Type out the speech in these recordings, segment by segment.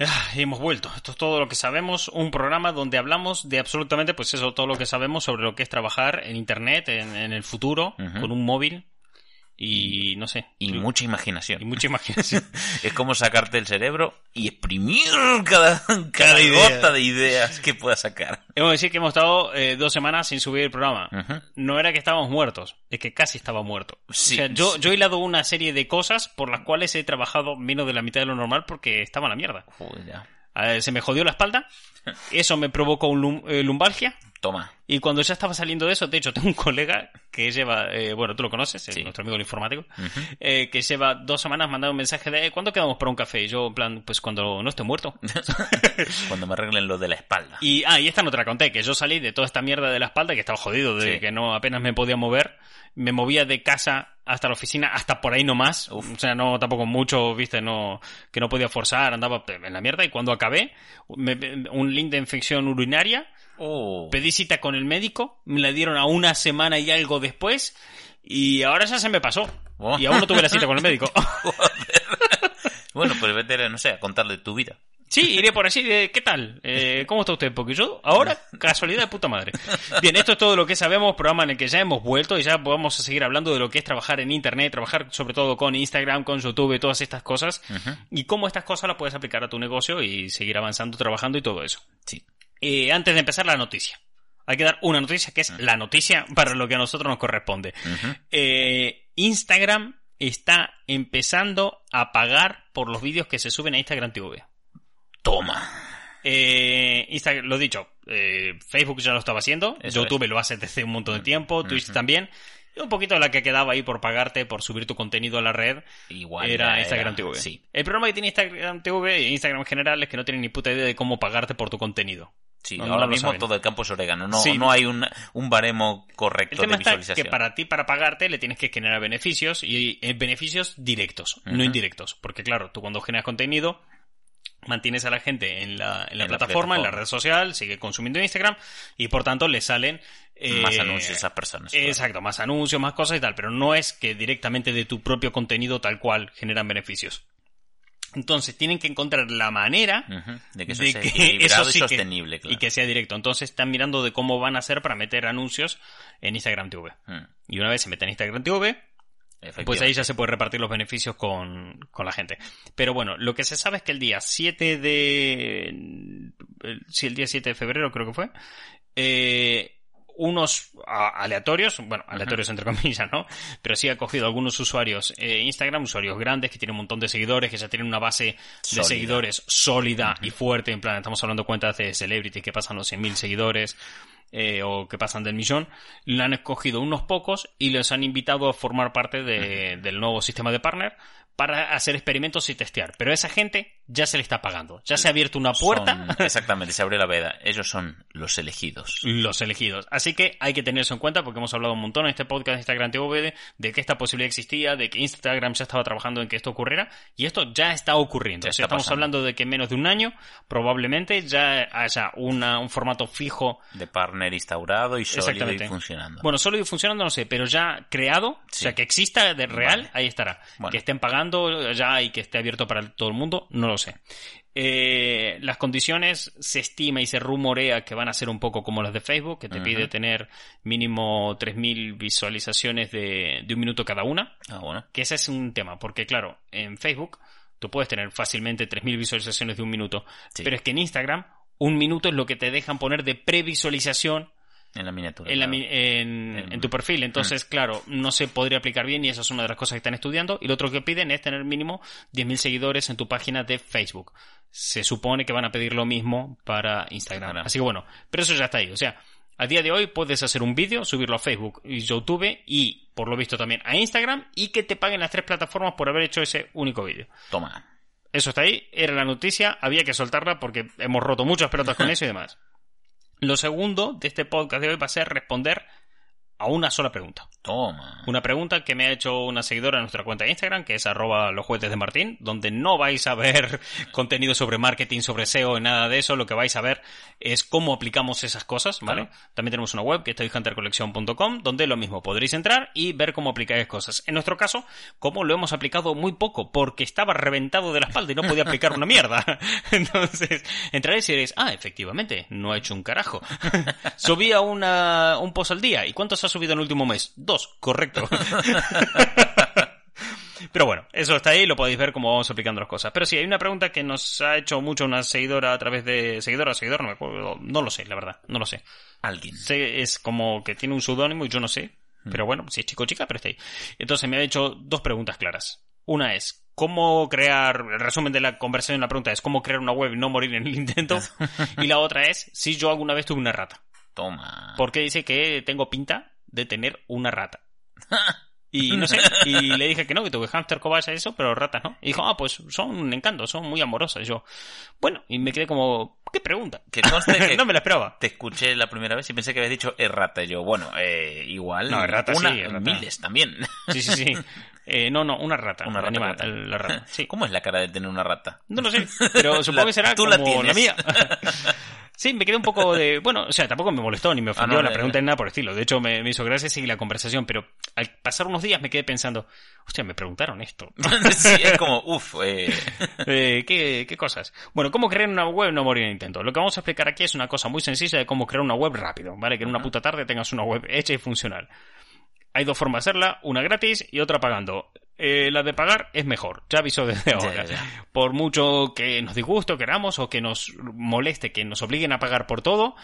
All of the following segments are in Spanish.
Ah, y hemos vuelto. Esto es todo lo que sabemos. Un programa donde hablamos de absolutamente, pues eso, todo lo que sabemos sobre lo que es trabajar en Internet, en, en el futuro, con un móvil. Y no sé. Y Sí. mucha imaginación. y mucha imaginación. Es como sacarte el cerebro y exprimir cada, cada, idea. gota de ideas que puedas sacar. Hemos de decir que hemos estado eh, dos semanas sin subir el programa. No era que estábamos muertos, es que casi estaba muerto. Sí, o sea, yo, sí. yo he hilado una serie de cosas por las cuales he trabajado menos de la mitad de lo normal porque estaba en la mierda. Joder, ya. Se me jodió la espalda, eso me provocó un lum- eh, lumbalgia. Toma. Y cuando ya estaba saliendo de eso, de hecho, tengo un colega que lleva, eh, bueno, tú lo conoces, es Sí. nuestro amigo el informático, Ujú. eh, que lleva dos semanas mandando un mensaje de, "Eh, ¿cuándo quedamos para un café? Y yo, en plan, pues cuando no esté muerto. Cuando me arreglen lo de la espalda. Y, ah, y esta no te la conté, que yo salí de toda esta mierda de la espalda, que estaba jodido, de Sí. que no apenas me podía mover. Me movía de casa hasta la oficina, hasta por ahí nomás. Uf. O sea, no tampoco mucho, viste, no, que no podía forzar, andaba en la mierda. Y cuando acabé, me- un link de infección urinaria, Oh. pedí cita con el médico, me la dieron a una semana y algo después, y ahora ya se me pasó. Oh. Y aún no tuve la cita con el médico. Bueno, pues vete, no sé, a contarle tu vida. Sí, iré por así de, ¿qué tal? Eh, ¿Cómo está usted? Porque yo, ahora, casualidad de puta madre. Bien, esto es todo lo que sabemos, programa en el que ya hemos vuelto y ya podemos seguir hablando de lo que es trabajar en Internet, trabajar sobre todo con Instagram, con YouTube, todas estas cosas, y cómo estas cosas las puedes aplicar a tu negocio y seguir avanzando, trabajando y todo eso. Sí. Eh, antes de empezar, la noticia. Hay que dar una noticia que es la noticia para lo que a nosotros nos corresponde. Eh, Instagram está empezando a pagar por los vídeos que se suben a Instagram TV. Toma. Eh, Instagram, lo dicho, eh, Facebook ya lo estaba haciendo, Eso YouTube lo hace desde un montón de tiempo, Twitch también. Y un poquito la que quedaba ahí por pagarte, por subir tu contenido a la red, Igual. era Instagram TV. Sí. El problema que tiene Instagram TV e Instagram en general es que no tienen ni puta idea de cómo pagarte por tu contenido. Sí, No, ahora mismo saben. todo el campo es orégano. No, Sí. no hay un, un baremo El correcto tema de está visualización. que para ti, para pagarte, le tienes que generar beneficios y eh, beneficios directos, no indirectos. Porque claro, tú cuando generas contenido, mantienes a la gente en la, en la En la plataforma, en la red social, sigue consumiendo Instagram y por tanto le salen... eh, Más anuncios a esas personas. claro. Exacto, más anuncios, más cosas y tal, pero no es que directamente de tu propio contenido tal cual generan beneficios. Entonces tienen que encontrar la manera. De que eso de sea que equilibrado eso sí y que- sostenible, claro. y que sea directo. Entonces están mirando de cómo van a hacer para meter anuncios en Instagram TV. Mm. Y una vez se mete en Instagram TV, pues ahí ya se puede repartir los beneficios con, con la gente. Pero bueno, lo que se sabe es que el día 7 de... sí, el día 7 de febrero creo que fue. eh, unos aleatorios, bueno, aleatorios entre comillas, ¿no? Pero sí ha cogido algunos usuarios eh, Instagram, usuarios grandes que tienen un montón de seguidores, que ya tienen una base de Sólida. seguidores sólida y fuerte, en plan, estamos hablando de cuentas de celebrities que pasan los 100.000 seguidores eh, o que pasan del millón, le han escogido unos pocos y les han invitado a formar parte de- del nuevo sistema de partner para hacer experimentos y testear. Pero esa gente ya se le está pagando. Ya se ha abierto una puerta. Son- exactamente, se abre la veda. Ellos son los elegidos. Los elegidos. Así que hay que tener eso en cuenta porque hemos hablado un montón en este podcast de Instagram TV de, de que esta posibilidad existía, de que Instagram ya estaba trabajando en que esto ocurriera y esto ya está ocurriendo. Ya O sea, está estamos pasando. hablando de que en menos de un año probablemente ya haya una- un formato fijo De partner instaurado y sólido y funcionando. Bueno, solo y funcionando no sé, pero ya creado, o Sí. sea, que exista de real, Vale. ahí estará. Bueno. Que estén pagando ya y que esté abierto para todo el mundo, no lo sé. Eh, las condiciones se estima y se rumorea que van a ser un poco como las de Facebook, que te pide tener mínimo 3.000 visualizaciones de, de un minuto cada una, Ah, bueno. que ese es un tema, porque claro, en Facebook tú puedes tener fácilmente 3.000 visualizaciones de un minuto, Sí. pero es que en Instagram un minuto es lo que te dejan poner de previsualización En la miniatura. en, la claro. mi- en- En- en tu perfil. Entonces, claro, no se podría aplicar bien y esa es una de las cosas que están estudiando. Y lo otro que piden es tener mínimo 10.000 seguidores en tu página de Facebook. Se supone que van a pedir lo mismo para Instagram. Claro. Así que bueno, pero eso ya está ahí. O sea, a día de hoy puedes hacer un vídeo, subirlo a Facebook y YouTube y, por lo visto, también a Instagram y que te paguen las tres plataformas por haber hecho ese único vídeo. Toma. Eso está ahí, era la noticia, había que soltarla porque hemos roto muchas pelotas con eso y demás. Lo segundo de este podcast de hoy va a ser responder a una sola pregunta. Toma. Una pregunta que me ha hecho una seguidora en nuestra cuenta de Instagram, que es arroba los juguetes de Martín, donde no vais a ver contenido sobre marketing, sobre SEO, nada de eso. Lo que vais a ver es cómo aplicamos esas cosas, ¿vale? Claro. También tenemos una web que es toyhuntercollection.com, donde lo mismo podréis entrar y ver cómo aplicáis cosas. En nuestro caso, como lo hemos aplicado muy poco, porque estaba reventado de la espalda y no podía aplicar una mierda. Entonces, entraréis y diréis, ah, efectivamente, no ha hecho un carajo. Subía una, un post al día. ¿Y cuántos ha subido en el último mes? Dos, correcto. Pero bueno, eso está ahí, lo podéis ver cómo vamos aplicando las cosas. Pero sí, hay una pregunta que nos ha hecho mucho una seguidora a través de... Seguidora, seguidor, no me acuerdo, no lo sé, la verdad, no lo sé. Alguien. Sé, es como que tiene un seudónimo y yo no sé. Pero bueno, si es chico o chica, pero está ahí. Entonces me ha hecho dos preguntas claras. Una es, ¿cómo crear, el resumen de la conversación, la pregunta es, ¿cómo crear una web y no morir en el intento? y la otra es, si yo alguna vez tuve una rata. Toma. Porque dice que tengo pinta de tener una rata. Y no sé, y le dije que no, que tuve hámster, cobayas y eso, pero ratas no. Y dijo, ah, pues son un encanto, son muy amorosas. Y yo, bueno, y me quedé como, ¿qué pregunta? Que conste que no me la esperaba. te escuché la primera vez y pensé que habías dicho errata. Y yo, bueno, eh, igual. No, errata una, sí, errata. miles también. Sí, sí, sí. Eh, no, no, una rata. Una rata animal, la rata. Sí. ¿Cómo es la cara de tener una rata? No lo sé, pero supongo La- que será tú como la la, tienes. mía. Sí, me quedé un poco de... Bueno, o sea, tampoco me molestó ni me ofendió Ah, no, la pregunta ni nada por el estilo. De hecho, me, me hizo gracia seguir la conversación, pero al pasar unos días me quedé pensando, hostia, me preguntaron esto. sí, es como, uff, eh, Eh, ¿qué, ¿Qué cosas? Bueno, ¿cómo crear una web no morir en intento? Lo que vamos a explicar aquí es una cosa muy sencilla de cómo crear una web rápido, ¿vale? Que en una puta tarde tengas una web hecha y funcional. Hay dos formas de hacerla, una gratis y otra pagando. Eh, la de pagar es mejor, ya aviso desde ahora. Por mucho que nos disguste o queramos o que nos moleste, que nos obliguen a pagar por todo,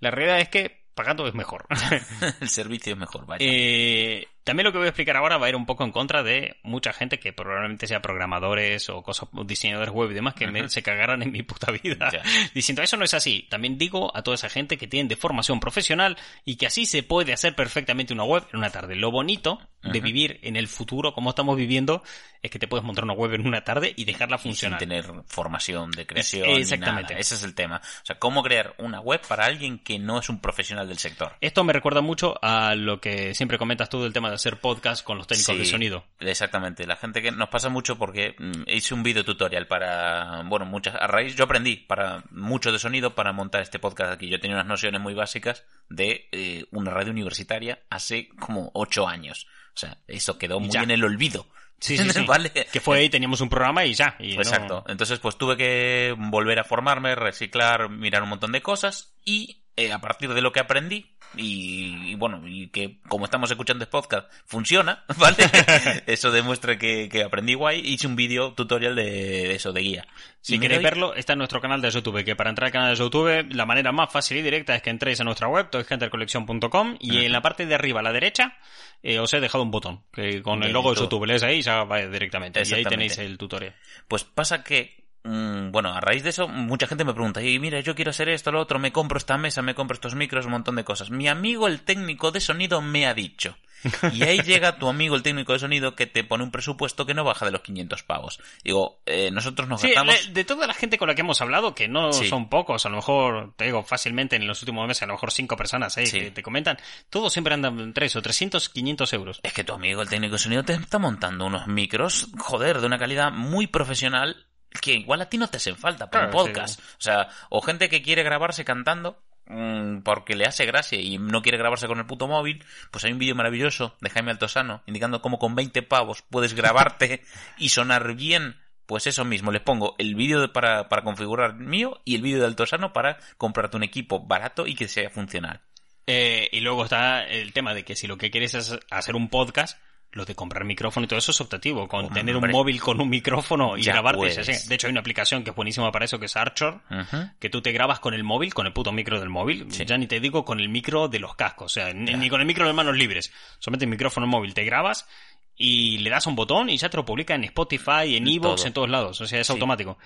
la realidad es que pagando es mejor. el servicio es mejor, vaya. Eh, también lo que voy a explicar ahora va a ir un poco en contra de mucha gente que probablemente sea programadores o cosas, diseñadores web y demás que me- se cagaran en mi puta vida Ya. diciendo eso no es así. También digo a toda esa gente que tienen de formación profesional y que así se puede hacer perfectamente una web en una tarde. Lo bonito de vivir en el futuro como estamos viviendo es que te puedes montar una web en una tarde y dejarla Y sin funcionar. tener formación de creación. Exactamente. Ni nada. Ese es el tema. O sea, cómo crear una web para alguien que no es un profesional del sector. Esto me recuerda mucho a lo que siempre comentas tú del tema de hacer podcast con los técnicos Sí, de sonido. Exactamente. La gente que nos pasa mucho porque mm, hice un video tutorial para, bueno, muchas, a raíz, yo aprendí para mucho de sonido para montar este podcast aquí. Yo tenía unas nociones muy básicas de eh, una radio universitaria hace como ocho años. O sea, eso quedó muy ya. en el olvido. Sí, sí, sí. ¿Vale? Que fue ahí, teníamos un programa y ya. y no- Exacto. Entonces, pues tuve que volver a formarme, reciclar, mirar un montón de cosas y eh, a partir de lo que aprendí y, y bueno, y que como estamos escuchando este podcast funciona, ¿vale? eso demuestra que, que aprendí guay. Hice un vídeo tutorial de eso, de guía. Si queréis doy- verlo, está en nuestro canal de YouTube, que para entrar al canal de YouTube, la manera más fácil y directa es que entréis a nuestra web, toyhuntercollection.com, y en la parte de arriba a la derecha, eh, os he dejado un botón, que con el logo de YouTube. Lees ahí y ya va directamente. Y ahí tenéis el tutorial. Pues pasa que, mm, bueno, a raíz de eso, mucha gente me pregunta, y mira, yo quiero hacer esto, lo otro, me compro esta mesa, me compro estos micros, un montón de cosas. Mi amigo el técnico de sonido me ha dicho. Y ahí llega tu amigo el técnico de sonido que te pone un presupuesto que no baja de los 500 pavos. Digo, eh, nosotros nos Sí, gastamos... de toda la gente con la que hemos hablado, que no Sí. son pocos, a lo mejor, te digo, fácilmente en los últimos meses, a lo mejor cinco personas eh, Sí. que te comentan, todos siempre andan tres o 300, 500 euros. Es que tu amigo el técnico de sonido te está montando unos micros, joder, de una calidad muy profesional que igual a ti no te hacen falta para un sí. podcast. O sea, o gente que quiere grabarse cantando mm, porque le hace gracia y no quiere grabarse con el puto móvil, pues hay un vídeo maravilloso de Jaime Altosano indicando cómo con 20 pavos puedes grabarte y sonar bien. Pues eso mismo, les pongo el vídeo de- para, para configurar mío y el vídeo de Altosano para comprarte un equipo barato y que sea funcional. Eh, y luego está el tema de que si lo que quieres es hacer un podcast, lo de comprar micrófono y todo eso es optativo. Con Hombre. tener un móvil con un micrófono y Ya grabarte. puedes. De hecho, hay una aplicación que es buenísima para eso, que es Archer, Ujú. que tú te grabas con el móvil, con el puto micro del móvil. Sí. Ya ni te digo con el micro de los cascos, o sea, ni, con el micro de manos libres. Solamente el micrófono móvil. Te grabas y le das un botón y ya te lo publica en Spotify, en Evox, en todos lados. O sea, es Sí. automático.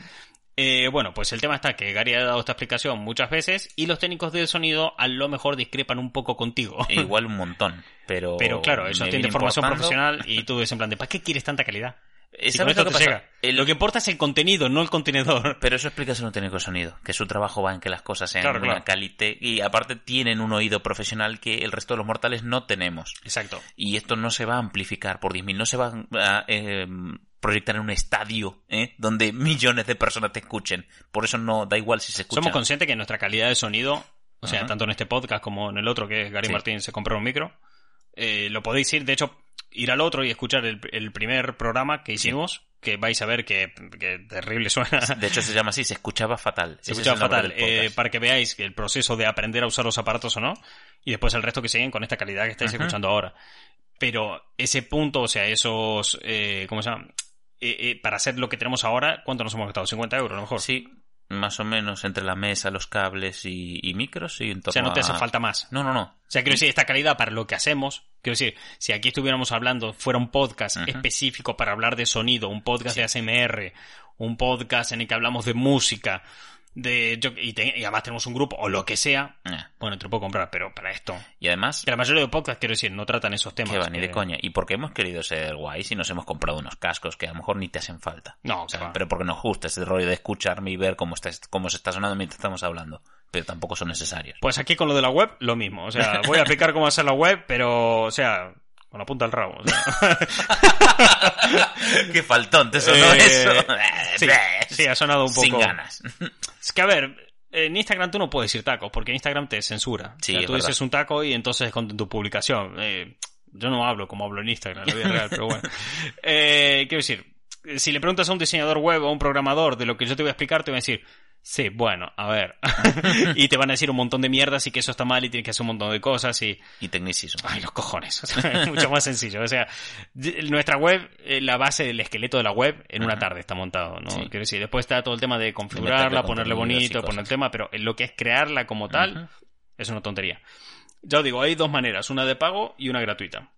Eh, bueno, pues el tema está que Gary ha dado esta explicación muchas veces y los técnicos del sonido a lo mejor discrepan un poco contigo. E igual un montón, pero... Pero claro, eso me tiene viene formación profesional y tú ves en plan de ¿para qué quieres tanta calidad? Si con ¿Sabes esto lo que pasa? El- Lo que importa es el contenido, no el contenedor. Pero eso explica si no tiene sonido, que su trabajo va en que las cosas sean Claro, de una claro. calidad y aparte tienen un oído profesional que el resto de los mortales no tenemos. Exacto. Y esto no se va a amplificar por 10.000, no se va a eh, proyectar en un estadio ¿eh? donde millones de personas te escuchen. Por eso no da igual si se escucha. Somos conscientes que nuestra calidad de sonido, o sea, tanto en este podcast como en el otro, que es Gary Sí. Martín se compró un micro, eh, lo podéis ir, de hecho, ir al otro y escuchar el, el primer programa que hicimos, que vais a ver que, que terrible suena. De hecho se llama así, se escuchaba fatal. Se Ese escucha es el nombre fatal. Eh, para que veáis que el proceso de aprender a usar los aparatos o no, y después el resto que siguen con esta calidad que estáis escuchando ahora. Pero ese punto, o sea, esos, eh, ¿cómo se llama? Eh, eh, para hacer lo que tenemos ahora, ¿cuánto nos hemos gastado? 50 euros, a lo mejor. Sí, más o menos entre la mesa, los cables y, y micros y en torno o sea, no te hace a- falta más. No, no, no. O sea, quiero decir, esta calidad para lo que hacemos, quiero decir, si aquí estuviéramos hablando, fuera un podcast específico para hablar de sonido, un podcast de ASMR, un podcast en el que hablamos de música, de yo- y, te- y además tenemos un grupo o lo que sea, Eh. bueno, te lo puedo comprar, pero para esto, Y además, que la mayoría de podcasts, quiero decir, no tratan esos temas. que va ni de coña. Y porque hemos querido ser guays y nos hemos comprado unos cascos que a lo mejor ni te hacen falta. No, O sea, va. pero porque nos gusta ese rollo de escucharme y ver cómo, está, cómo se está sonando mientras estamos hablando. Pero tampoco son necesarios. Pues aquí con lo de la web, lo mismo. O sea, voy a explicar cómo hacer la web, pero, o sea, con la punta al rabo. o sea. ¡Qué faltón te sonó Eh, eso! sí, sí, ha sonado un poco. Sin ganas. Es que, a ver, en Instagram tú no puedes decir tacos, porque Instagram te censura. Sí, o sea, tú verdad. dices un taco y entonces con tu publicación. eh, yo no hablo como hablo en Instagram, la vida real, pero bueno. Eh, quiero decir, si le preguntas a un diseñador web o a un programador de lo que yo te voy a explicar, te va a decir, sí, bueno, a ver. y te van a decir un montón de mierdas y que eso está mal y tienes que hacer un montón de cosas y... Y tecnicismo. Ay, los cojones. O sea, es mucho más sencillo. O sea, nuestra web, eh, la base del esqueleto de la web, en una tarde está montado, ¿no? Sí. Quiero decir, después está todo el tema de configurarla, ponerle bonito, poner el tema, pero en lo que es crearla como tal, es una tontería. Ya os digo, hay dos maneras, una de pago y una gratuita.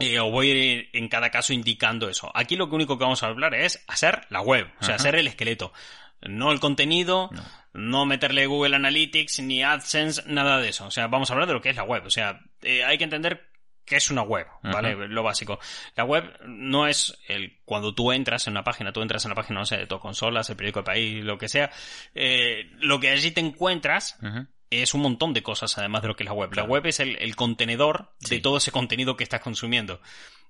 Eh, os voy a ir en cada caso indicando eso. Aquí lo único que vamos a hablar es hacer la web, o sea, Ajá. hacer el esqueleto. No el contenido, No. no meterle Google Analytics ni AdSense, nada de eso. O sea, vamos a hablar de lo que es la web. O sea, eh, hay que entender qué es una web, ¿vale? Lo básico. La web no es el cuando tú entras en una página, tú entras en la página, no sé, de tu consolas, el periódico de país, lo que sea. eh, lo que allí te encuentras. Es un montón de cosas además de lo que es la web. La web es el, el contenedor de todo ese contenido que estás consumiendo.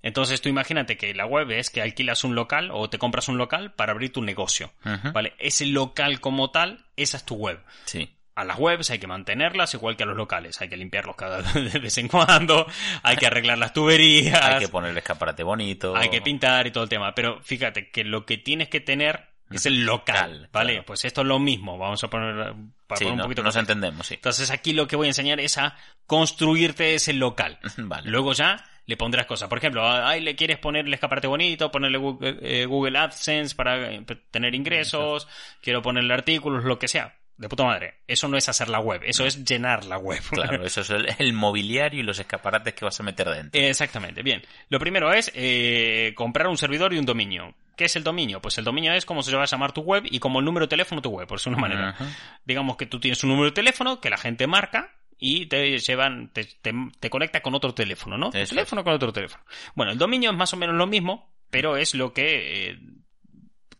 Entonces tú imagínate que la web es que alquilas un local o te compras un local para abrir tu negocio. ¿Vale? Ese local como tal, esa es tu web. Sí. A las webs hay que mantenerlas igual que a los locales. Hay que limpiarlos cada de vez en cuando, hay que arreglar las tuberías, Hay que poner el escaparate bonito. hay que pintar y todo el tema. Pero fíjate que lo que tienes que tener es el local, ¿vale? claro. pues esto es lo mismo. Vamos a poner para Sí, poner un no- poquito nos de entendemos, sí. entonces aquí lo que voy a enseñar es a construirte ese local. Vale. Luego ya le pondrás cosas. Por ejemplo, ahí le quieres poner el escaparate bonito, ponerle Google, eh, Google AdSense para eh, tener ingresos, quiero ponerle artículos, lo que sea. De puta madre. Eso no es hacer la web, eso es llenar la web. Claro, eso es el, el mobiliario y los escaparates que vas a meter dentro. Exactamente, bien. Lo primero es eh, comprar un servidor y un dominio. ¿Qué es el dominio? Pues el dominio es como se va a llamar tu web y como el número de teléfono tu web, por una manera. Digamos que tú tienes un número de teléfono que la gente marca y te llevan, te, te- te conecta con otro teléfono, ¿no? Eso teléfono con otro teléfono. Bueno, el dominio es más o menos lo mismo, pero es lo que eh,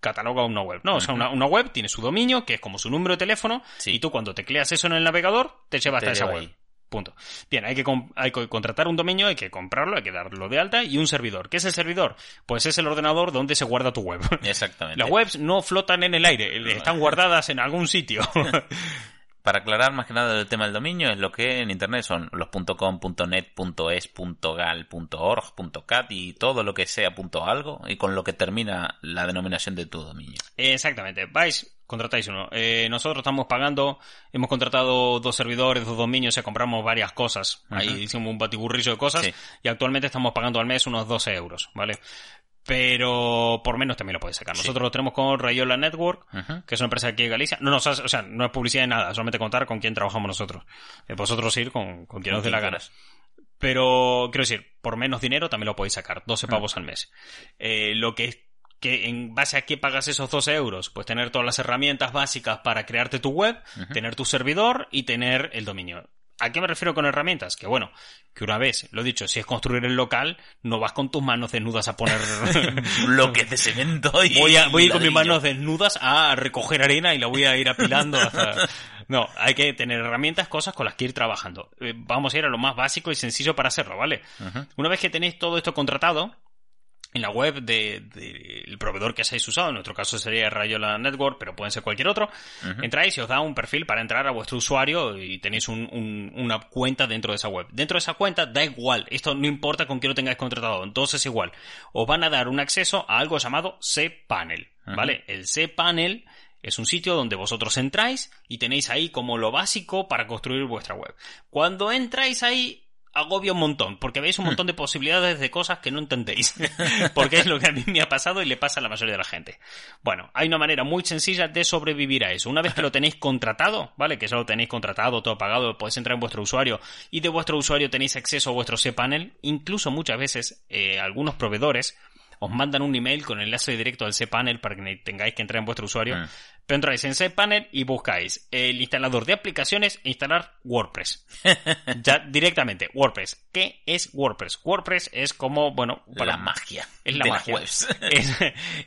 cataloga una web, ¿no? O sea, una, una web tiene su dominio, que es como su número de teléfono, Sí. y tú cuando tecleas eso en el navegador, te lleva Te hasta esa web. Punto. Bien, hay que, hay que contratar un dominio, hay que comprarlo, hay que darlo de alta y un servidor. ¿Qué es el servidor? Pues es el ordenador donde se guarda tu web. Exactamente. Las webs no flotan en el aire, están guardadas en algún sitio. Para aclarar más que nada el tema del dominio, es lo que en internet son los .com, .net, .es, .gal, .org, .cat y todo lo que sea punto .algo y con lo que termina la denominación de tu dominio. Exactamente. Vais, contratáis uno. Eh, nosotros estamos pagando, hemos contratado dos servidores, dos dominios, o sea, compramos varias cosas. Ahí hicimos un batiburrillo de cosas Sí. y actualmente estamos pagando al mes unos 12 euros, ¿vale? Pero por menos también lo podéis sacar. Sí. Nosotros lo tenemos con Rayola Network, que es una empresa aquí de Galicia. No has- o sea, no es publicidad de nada, solamente contar con quién trabajamos nosotros. Eh, vosotros ir con, con quien os dé la gana. Pero, quiero decir, por menos dinero también lo podéis sacar, 12 Mm. pavos al mes. Eh, lo que es que en base a qué pagas esos 12 euros, pues tener todas las herramientas básicas para crearte tu web, tener tu servidor y tener el dominio. ¿A qué me refiero con herramientas? Que bueno, que una vez, lo he dicho, si es construir el local, no vas con tus manos desnudas a poner bloques de cemento y voy a, voy a ir con mis manos desnudas a recoger arena y la voy a ir apilando hasta... No, hay que tener herramientas, cosas con las que ir trabajando. Eh, Vamos a ir a lo más básico y sencillo para hacerlo, ¿vale? Una vez que tenéis todo esto contratado, en la web del de, proveedor que hayáis usado, en nuestro caso sería Rayola Network, pero pueden ser cualquier otro, entráis y os da un perfil para entrar a vuestro usuario y tenéis un- un- una cuenta dentro de esa web. Dentro de esa cuenta da igual, esto no importa con quién lo tengáis contratado, entonces es igual. Os van a dar un acceso a algo llamado cPanel, ¿vale? El cPanel es un sitio donde vosotros entráis y tenéis ahí como lo básico para construir vuestra web. Cuando entráis ahí, agobia un montón, porque veis un montón de posibilidades de cosas que no entendéis. porque es lo que a mí me ha pasado y le pasa a la mayoría de la gente. Bueno, hay una manera muy sencilla de sobrevivir a eso. Una vez que lo tenéis contratado, ¿vale? Que ya lo tenéis contratado, todo pagado, podéis entrar en vuestro usuario y de vuestro usuario tenéis acceso a vuestro cPanel. Incluso muchas veces eh, algunos proveedores os mandan un email con enlace directo al cPanel para que tengáis que entrar en vuestro usuario. Mm. Pero entráis en cPanel y buscáis el instalador de aplicaciones e instalar WordPress. ya directamente, WordPress. ¿Qué es WordPress? WordPress es como, bueno, para- La magia es la de magia. las webs. es,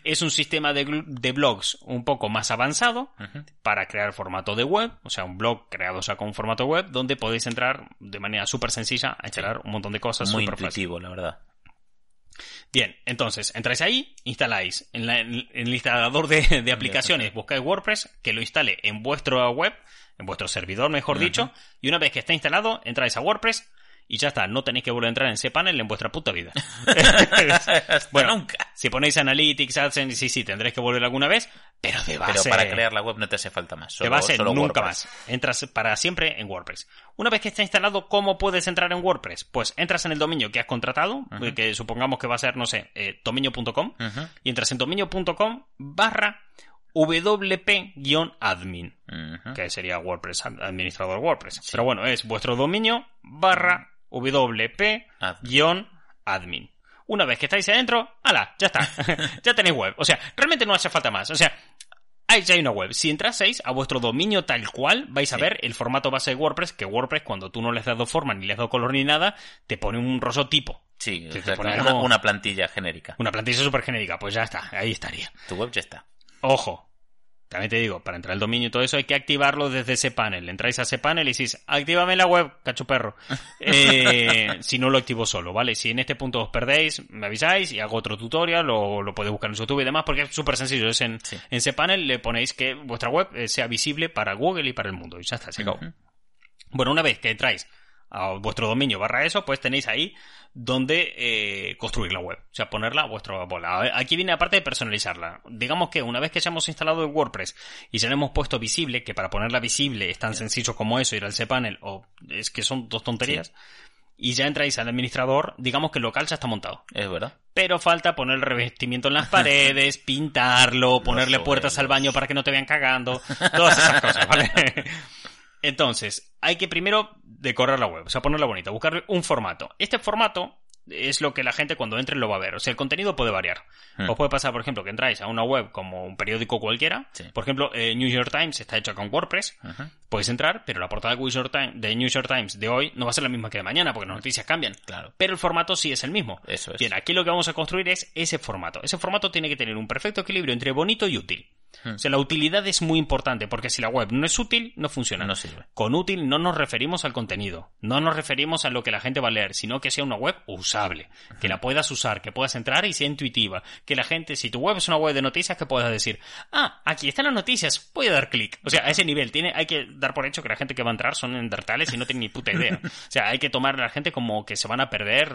es un sistema de, de blogs un poco más avanzado para crear formato de web, o sea, un blog creado ya con formato web, donde podéis entrar de manera súper sencilla a instalar un montón de cosas Muy fácil. intuitivo, la verdad. Bien, entonces, entráis ahí, instaláis. En, la- en el instalador de, de aplicaciones, buscáis WordPress, que lo instale en vuestra web, en vuestro servidor, mejor dicho, y una vez que está instalado, entráis a WordPress y ya está, no tenéis que volver a entrar en ese panel en vuestra puta vida. Bueno, nunca. Si ponéis Analytics, AdSense, sí, sí, tendréis que volver alguna vez, pero de base... Pero para crear la web no te hace falta más. de base solo nunca WordPress. más. Entras para siempre en WordPress. Una vez que está instalado, ¿cómo puedes entrar en WordPress? Pues entras en el dominio que has contratado, que supongamos que va a ser, no sé, eh, dominio.com, y entras en dominio.com barra wp-admin, que sería WordPress, ad- administrador WordPress. Pero bueno, es vuestro dominio barra wp-admin. Una vez que estáis adentro, ¡hala! Ya está. ya tenéis web. O sea, realmente no hace falta más. O sea, ahí ya hay una web. Si entraseis a vuestro dominio tal cual, vais a ver el formato base de WordPress, que WordPress, cuando tú no le has dado forma ni le has dado color ni nada, te pone un roso tipo. Sí, Te- pone una, algo- una plantilla genérica. Una plantilla súper genérica. Pues ya está, ahí estaría. Tu web ya está. Ojo, también te digo, para entrar al dominio y todo eso hay que activarlo desde ese panel. Entráis a ese panel y decís, actívame la web, cacho perro. Eh, si no lo activo solo, ¿vale? Si en este punto os perdéis, me avisáis y hago otro tutorial o lo podéis buscar en YouTube y demás porque es súper sencillo. Es en, Sí. en ese panel le ponéis que vuestra web eh, sea visible para Google y para el mundo. Y ya está, se acabó. Bueno, una vez que entráis a vuestro dominio barra eso, pues tenéis ahí donde eh, construir la web. O sea, ponerla a vuestra bola. Aquí viene la parte de personalizarla. Digamos que una vez que ya hemos instalado el WordPress y ya le hemos puesto visible, que para ponerla visible es tan sencillo como eso, ir al cPanel, o es que son dos tonterías, y ya entráis al administrador, digamos que el local ya está montado. Es verdad. Pero falta poner el revestimiento en las paredes, pintarlo, ponerle puertas al baño para que no te vean cagando, todas esas cosas, ¿vale? Entonces, hay que primero decorar la web, o sea, ponerla bonita, buscar un formato. Este formato es lo que la gente cuando entre lo va a ver. O sea, el contenido puede variar. Hmm. Os puede pasar, por ejemplo, que entráis a una web como un periódico cualquiera. Sí. Por ejemplo, eh, New York Times está hecha con WordPress. Ujú. Podéis entrar, pero la portada de New, York Times, de New York Times de hoy no va a ser la misma que de mañana, porque las noticias cambian. Claro. Pero el formato sí es el mismo. Eso es. Bien, aquí lo que vamos a construir es ese formato. Ese formato tiene que tener un perfecto equilibrio entre bonito y útil. Hmm. O sea, la utilidad es muy importante, porque si la web no es útil, no funciona. No sirve. Con útil no nos referimos al contenido, no nos referimos a lo que la gente va a leer, sino que sea una web usable, que la puedas usar, que puedas entrar y sea intuitiva, que la gente, si tu web es una web de noticias, que puedas decir, ah, aquí están las noticias, voy a dar clic. O sea, a ese nivel tiene, hay que dar por hecho que la gente que va a entrar son endertales y no tienen ni puta idea. O sea, hay que tomar a la gente como que se van a perder,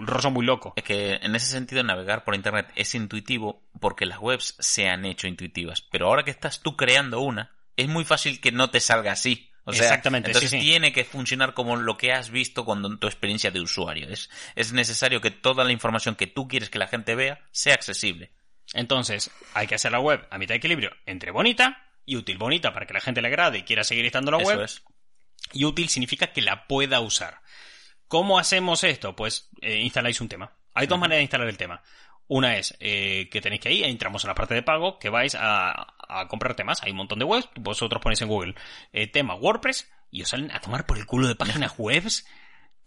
roso muy loco. Es que en ese sentido navegar por internet es intuitivo porque las webs se han hecho intuitivas. Pero ahora que estás tú creando una, es muy fácil que no te salga así. O sea, Exactamente, entonces sí, sí. tiene que funcionar como lo que has visto en tu experiencia de usuario. Es, es necesario que toda la información que tú quieres que la gente vea sea accesible. Entonces, hay que hacer la web a mitad de equilibrio entre bonita y útil. Bonita para que la gente le agrade y quiera seguir estando en la Eso web. es. Y útil significa que la pueda usar. ¿Cómo hacemos esto? Pues eh, instaláis un tema. Hay dos maneras de instalar el tema. Una es eh, que tenéis que ir, entramos en la parte de pago, que vais a, a comprar temas. Hay un montón de webs, vosotros ponéis en Google eh, tema WordPress y os salen a tomar por el culo de páginas webs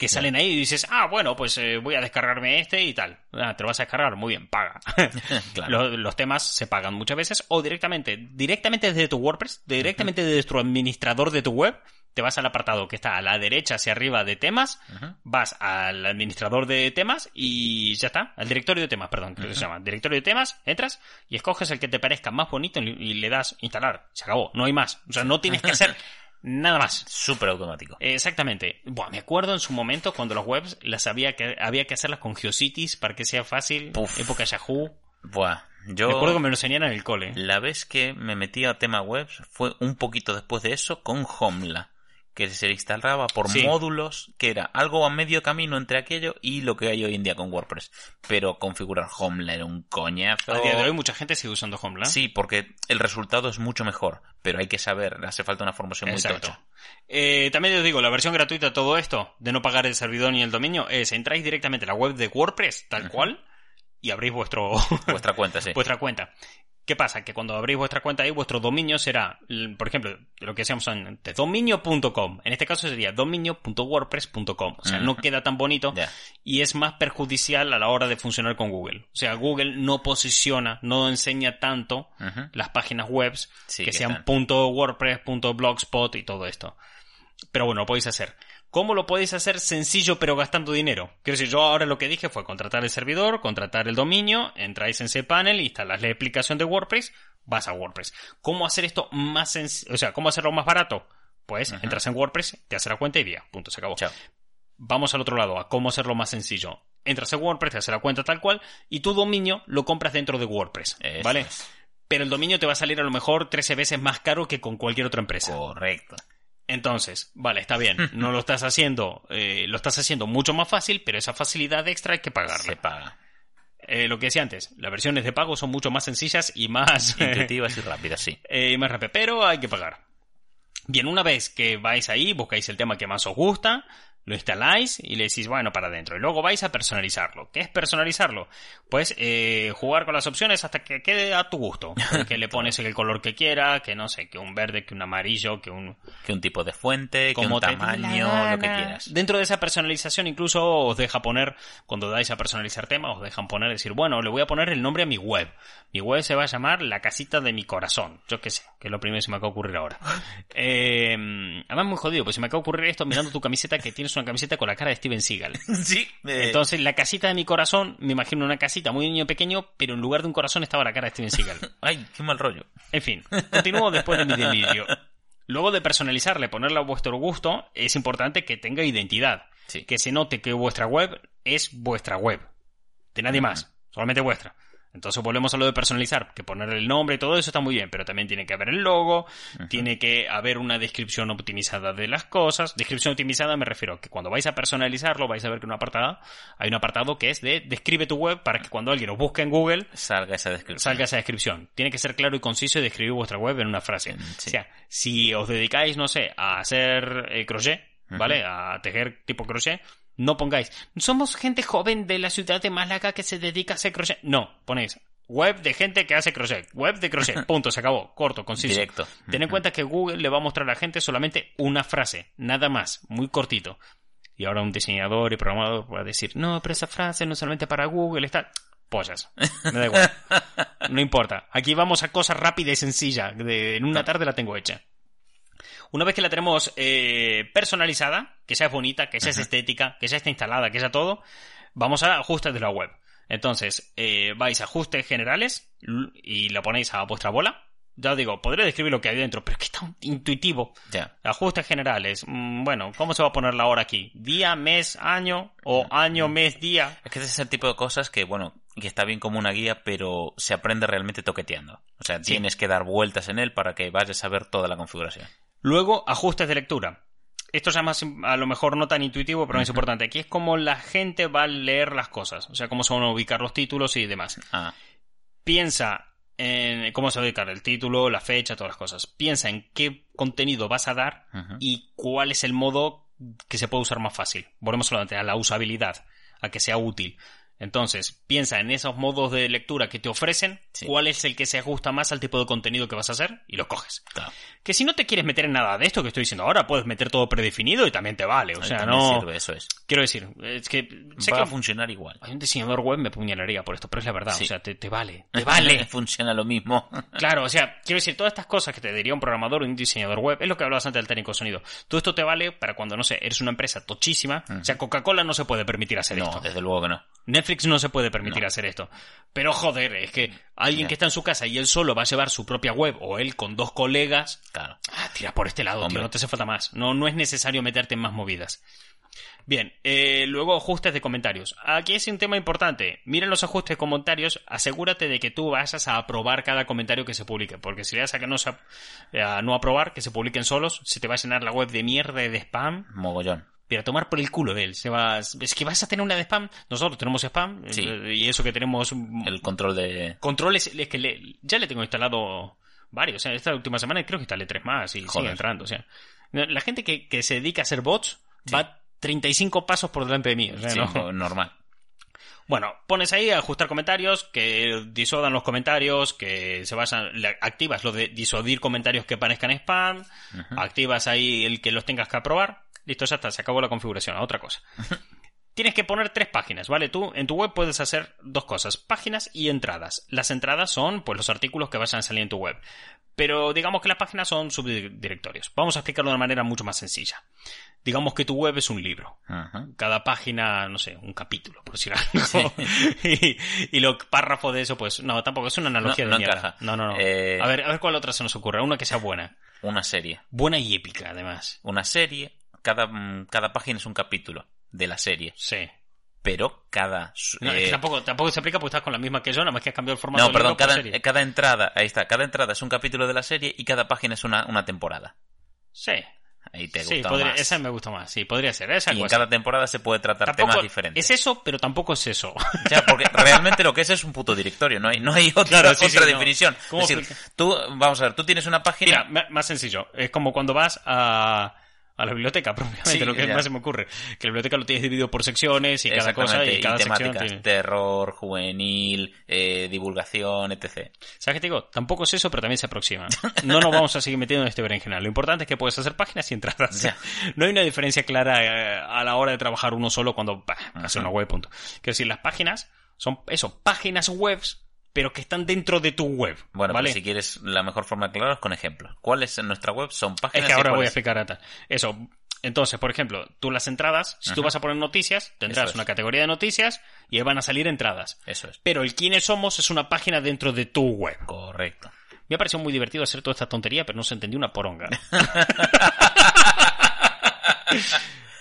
que salen ahí y dices, ah, bueno, pues eh, voy a descargarme este y tal. Ah, te lo vas a descargar, muy bien, paga. Claro. los, los temas se pagan muchas veces o directamente, directamente desde tu WordPress, directamente desde tu administrador de tu web, te vas al apartado que está a la derecha hacia arriba de temas, vas al administrador de temas y ya está, al directorio de temas, perdón, creo que se llama. Directorio de temas, entras y escoges el que te parezca más bonito y le das instalar. Se acabó, no hay más. O sea, no tienes que hacer nada más. Súper automático. Exactamente. Buah, me acuerdo en su momento cuando las webs las había que, había que hacerlas con Geocities para que sea fácil. Puf. Época Yahoo. Buah, yo... Me acuerdo que me lo enseñaron en el cole. La vez que me metí a tema webs fue un poquito después de eso con Homla, que se instalaba por Sí. módulos, que era algo a medio camino entre aquello y lo que hay hoy en día con WordPress. Pero configurar Homla era un coñazo. A día de hoy mucha gente sigue usando Homeland. Sí, porque el resultado es mucho mejor, pero hay que saber, hace falta una formación muy tocha. Eh, también os digo, la versión gratuita de todo esto, de no pagar el servidor ni el dominio, es entráis directamente a la web de WordPress, tal cual, y abrís vuestro, Vuestra cuenta, sí. vuestra cuenta. ¿Qué pasa? Que cuando abrís vuestra cuenta ahí, vuestro dominio será, por ejemplo, lo que decíamos antes, dominio.com. En este caso sería dominio.wordpress.com. O sea, no queda tan bonito y es más perjudicial a la hora de funcionar con Google. O sea, Google no posiciona, no enseña tanto las páginas webs Sí, que que sean punto .wordpress, punto .blogspot y todo esto. Pero bueno, lo podéis hacer. ¿Cómo lo podéis hacer sencillo pero gastando dinero? Quiero decir, yo ahora lo que dije fue contratar el servidor, contratar el dominio, entráis en cPanel, instalas la explicación de WordPress, vas a WordPress. ¿Cómo hacer esto más sencillo? O sea, ¿cómo hacerlo más barato? Pues entras en WordPress, te hace la cuenta y ya, punto, se acabó. Chao. Vamos al otro lado, a cómo hacerlo más sencillo. Entras en WordPress, te hace la cuenta tal cual y tu dominio lo compras dentro de WordPress, Eso ¿vale? es. Pero el dominio te va a salir a lo mejor 13 veces más caro que con cualquier otra empresa. Correcto. Entonces, vale, está bien, no lo estás haciendo, eh, lo estás haciendo mucho más fácil, pero esa facilidad extra hay que Se pagarla. paga. Eh, lo que decía antes, las versiones de pago son mucho más sencillas y más Intuitivas y rápidas, sí. eh, más rápido, pero hay que pagar. Bien, una vez que vais ahí, buscáis el tema que más os gusta, lo instaláis y le decís, bueno, para adentro. Y luego vais a personalizarlo. ¿Qué es personalizarlo? Pues eh, jugar con las opciones hasta que quede a tu gusto. Que le pones el color que quiera, que no sé, que un verde, que un amarillo, que un... Que un tipo de fuente, que como un dé la tamaño, lo que quieras. Dentro de esa personalización incluso os deja poner, cuando dais a personalizar temas, os dejan poner, decir, bueno, le voy a poner el nombre a mi web. Mi web se va a llamar La Casita de mi Corazón. Yo qué sé, que es lo primero que se me acaba de ocurrir ahora. Eh, además muy jodido, pues se me acaba de ocurrir esto mirando tu camiseta, que tienes una camiseta con la cara de Steven Seagal. Sí. eh, Entonces, La Casita de mi Corazón, me imagino una casita muy niño pequeño, pero en lugar de un corazón estaba la cara de Steven Seagal. Ay, qué mal rollo. En fin, continúo después de mi delirio. Luego de personalizarle, ponerle a vuestro gusto, es importante que tenga identidad. Sí. Que se note que vuestra web es vuestra web. De nadie más. Solamente vuestra. Entonces volvemos a lo de personalizar, que poner el nombre y todo eso está muy bien, pero también tiene que haber el logo, tiene que haber una descripción optimizada de las cosas. Descripción optimizada me refiero a que cuando vais a personalizarlo vais a ver que en un apartado hay un apartado que es de describe tu web para que cuando alguien os busque en Google Salga esa descripción. salga esa descripción. Tiene que ser claro y conciso y describir vuestra web en una frase. Sí. O sea, si os dedicáis, no sé, a hacer eh, crochet, ¿vale? A tejer tipo crochet, no pongáis, somos gente joven de la ciudad de Málaga que se dedica a hacer crochet. No, ponéis web de gente que hace crochet, web de crochet, punto, se acabó, corto, conciso. Directo. Ten en cuenta que Google le va a mostrar a la gente solamente una frase, nada más, muy cortito. Y ahora un diseñador y programador va a decir, no, pero esa frase no es solamente para Google, está... Pollas. Me da igual. No importa. Aquí vamos a cosas rápida y sencilla. De, en una tarde la tengo hecha. Una vez que la tenemos eh, personalizada, que sea bonita, que sea estética, que esté instalada, que sea todo, vamos a ajustes de la web. Entonces, eh, vais a ajustes generales y la ponéis a vuestra bola. Ya os digo, podré describir lo que hay dentro, pero es que está intuitivo. Ya. Ajustes generales. Mm, Bueno, ¿cómo se va a poner la hora aquí? ¿Día, mes, año? ¿O año, mes, día? Es que ese es el tipo de cosas que, bueno, que está bien como una guía, pero se aprende realmente toqueteando. O sea, Sí. tienes que dar vueltas en él para que vayas a ver toda la configuración. Luego, ajustes de lectura. Esto es más, a lo mejor no tan intuitivo, pero es importante. Aquí es como la gente va a leer las cosas. O sea, cómo se van a ubicar los títulos y demás. Ah, Piensa en cómo se va a ubicar el título, la fecha, todas las cosas. Piensa en qué contenido vas a dar y cuál es el modo que se puede usar más fácil. Volvemos solamente a la usabilidad, a que sea útil. Entonces, piensa en esos modos de lectura que te ofrecen, Sí. cuál es el que se ajusta más al tipo de contenido que vas a hacer y lo coges. Claro. Que si no te quieres meter en nada de esto que estoy diciendo ahora, puedes meter todo predefinido y también te vale. O sea, no. sirve, eso es. Quiero decir, es que sé Va que a funcionar igual. hay un diseñador web me puñalaría por esto, pero es la verdad. Sí. O sea, te, te vale. Te vale. Funciona lo mismo. Claro, o sea, quiero decir, todas estas cosas que te diría un programador o un diseñador web, es lo que hablabas antes del técnico sonido. Todo esto te vale para cuando, no sé, eres una empresa tochísima. O sea, Coca-Cola no se puede permitir hacer no, esto. desde luego que no. Netflix no se puede permitir hacer esto. Pero joder, es que alguien que está en su casa y él solo va a llevar su propia web o él con dos colegas, Claro. ah, tira por este lado, tío, no te hace falta más. No, no es necesario meterte en más movidas. Bien, eh, luego ajustes de comentarios. Aquí es un tema importante. Miren los ajustes de comentarios, asegúrate de que tú vayas a aprobar cada comentario que se publique, porque si le das a que no, se, a no aprobar, que se publiquen solos, se te va a llenar la web de mierda y de spam. Mogollón. Pero a tomar por el culo de él. Se va, es que vas a tener una de spam. Nosotros tenemos spam. Sí. eh, Y eso que tenemos El control de... controles, es que le- ya le tengo instalado varios. O sea, esta última semana creo que instalé tres más y Joder. sigue entrando. O sea, la gente que, que se dedica a hacer bots Sí. va 35 pasos por delante de mí. o sea, Sí, ¿no? normal. Bueno, pones ahí a ajustar comentarios, que disuadan los comentarios, que se vayan, le- activas lo de disuadir comentarios que parezcan spam, activas ahí el que los tengas que aprobar, listo, ya está, se acabó la configuración, a otra cosa. Tienes que poner tres páginas, ¿vale? Tú en tu web puedes hacer dos cosas, páginas y entradas. Las entradas son pues los artículos que vayan a salir en tu web. Pero digamos que las páginas son subdirectorios. Vamos a explicarlo de una manera mucho más sencilla. Digamos que tu web es un libro Ajá. cada página, no sé, un capítulo, por decir algo. y, y los párrafos de eso, pues, no, tampoco, es una analogía No- de no mierda. encaja. No, no, no. Eh, A ver, a ver cuál otra se nos ocurre. Una que sea buena. Una serie. Buena y épica, además. Una serie, cada, mm, cada página es un capítulo de la serie. Sí. Pero cada... No, es eh, que tampoco, tampoco se aplica porque estás con la misma que yo, nada más que has cambiado el formato no, del perdón, libro por cada, serie. cada entrada, ahí está, cada entrada es un capítulo de la serie y cada página es una, una temporada. Sí. Ahí te Sí, podría- más. esa me gusta más. Sí, podría ser. Esa y en cada temporada se puede tratar Tampoco temas diferentes. Es eso, pero tampoco es eso. Ya, porque realmente lo que es es un puto directorio, no hay, no hay otra, Claro, sí, otra sí, no. definición. ¿Cómo Es decir, tú, vamos a ver, tú tienes una Mira, página... ma- más sencillo. Es como cuando vas a, a la biblioteca, propiamente, Sí, lo que ya. más se me ocurre. Que la biblioteca lo tienes dividido por secciones y cada cosa y cada sección temáticas, tiene... terror, juvenil, eh, divulgación, etc. ¿Sabes qué te digo? Tampoco es eso, pero también se aproxima. No nos vamos a seguir metiendo en este berenjenal. Lo importante es que puedes hacer páginas y entradas. Ya. No hay una diferencia clara eh, a la hora de trabajar uno solo cuando bah, hace una web, punto. Quiero decir, las páginas son eso, páginas webs, pero que están dentro de tu web. Bueno, ¿vale? pues si quieres la mejor forma de aclarar es con ejemplos. ¿Cuáles en nuestra web son Es páginas que y ahora voy a explicar a tal. Eso. Entonces, por ejemplo, tú las entradas, si tú vas a poner noticias, tendrás es. una categoría de noticias y ahí van a salir entradas. Eso es. Pero el quiénes somos es una página dentro de tu web. Correcto. Me ha parecido muy divertido hacer toda esta tontería, pero no se entendió una poronga.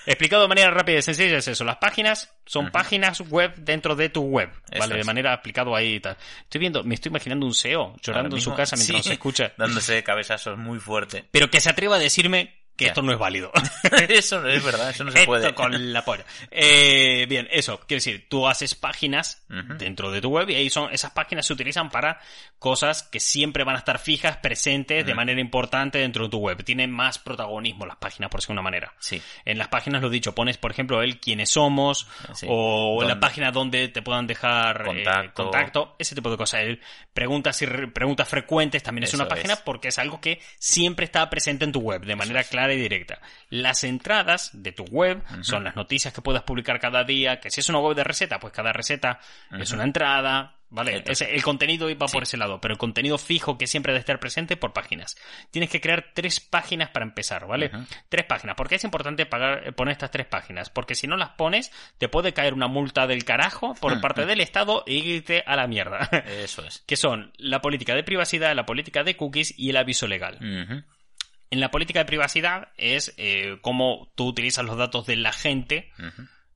Explicado de manera rápida y sencilla es eso. Las páginas son páginas web dentro de tu web. Eso ¿Vale? De manera aplicado ahí y tal. Estoy viendo, me estoy imaginando un SEO llorando en su casa mientras sí, nos escucha. Dándose cabezazos muy fuerte. Pero que se atreva a decirme que esto no es válido. eso no es verdad, eso no se Esto puede. con la polla. Eh, bien, eso, quiero decir, tú haces páginas dentro de tu web y ahí son, esas páginas se utilizan para cosas que siempre van a estar fijas, presentes de manera importante dentro de tu web. Tienen más protagonismo las páginas, por decir una manera. Sí. En las páginas, lo dicho, pones, por ejemplo, el quiénes somos, Sí. o en la página donde te puedan dejar eh, Contacto. ese tipo de cosas. El preguntas y re- preguntas frecuentes también es Eso una página es. porque es algo que siempre está presente en tu web de manera clara y directa. Las entradas de tu web son las noticias que puedas publicar cada día, que si es una web de receta, pues cada receta es una entrada. Vale, Ese- el contenido va por ese lado, pero el contenido fijo que siempre debe estar presente por páginas. Tienes que crear tres páginas para empezar, ¿vale? Tres páginas. ¿Por qué es importante pagar, eh, poner estas tres páginas? Porque si no las pones, te puede caer una multa del carajo por parte del Estado y irte a la mierda. Eso es. que son la política de privacidad, la política de cookies y el aviso legal. En la política de privacidad es eh, cómo tú utilizas los datos de la gente,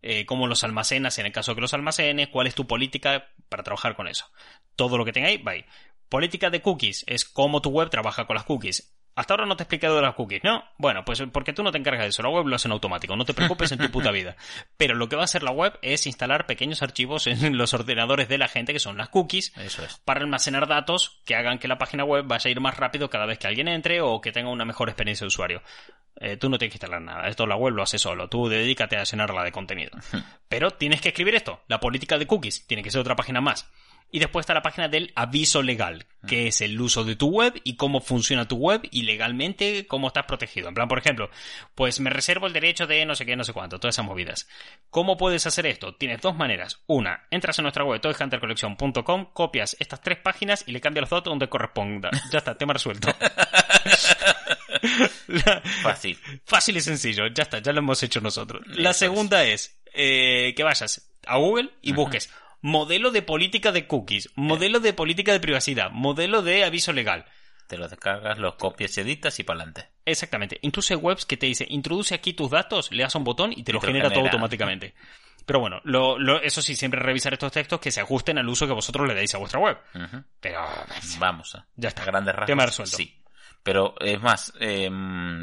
eh, cómo los almacenas en el caso que los almacenes, cuál es tu política para trabajar con eso. Todo lo que tengáis, va ahí. Política de cookies es cómo tu web trabaja con las cookies. Hasta ahora no te he explicado de las cookies, ¿no? Bueno, pues porque tú no te encargas de eso, la web lo hace en automático, no te preocupes en tu puta vida. Pero lo que va a hacer la web es instalar pequeños archivos en los ordenadores de la gente, que son las cookies, Eso es. para almacenar datos que hagan que la página web vaya a ir más rápido cada vez que alguien entre o que tenga una mejor experiencia de usuario. Eh, tú no tienes que instalar nada. Esto la web lo hace solo. Tú dedícate a llenarla de contenido. Pero tienes que escribir esto. La política de cookies. Tiene que ser otra página más. Y después está la página del aviso legal, que es el uso de tu web y cómo funciona tu web y legalmente cómo estás protegido. En plan, por ejemplo, pues me reservo el derecho de no sé qué, no sé cuánto, todas esas movidas. ¿Cómo puedes hacer esto? Tienes dos maneras. Una, entras en nuestra web toyhuntercollection.com, copias estas tres páginas y le cambias los datos donde corresponda. Ya está, tema resuelto. La- Fácil. Fácil y sencillo, ya está, ya lo hemos hecho nosotros. La Eso segunda es, eh, que vayas a Google y busques modelo de política de cookies, modelo de política de privacidad, modelo de aviso legal. Te lo descargas, los copias, editas y para adelante. Exactamente. Incluso hay webs que te dice, introduce aquí tus datos, le das a un botón y te lo te genera todo automáticamente. Pero bueno, lo, lo- eso sí, siempre revisar estos textos que se ajusten al uso que vosotros le deis a vuestra web. Pero Vamos a. Ya está. Grandes rasgos. Tema resuelto. Sí. Pero es más, eh,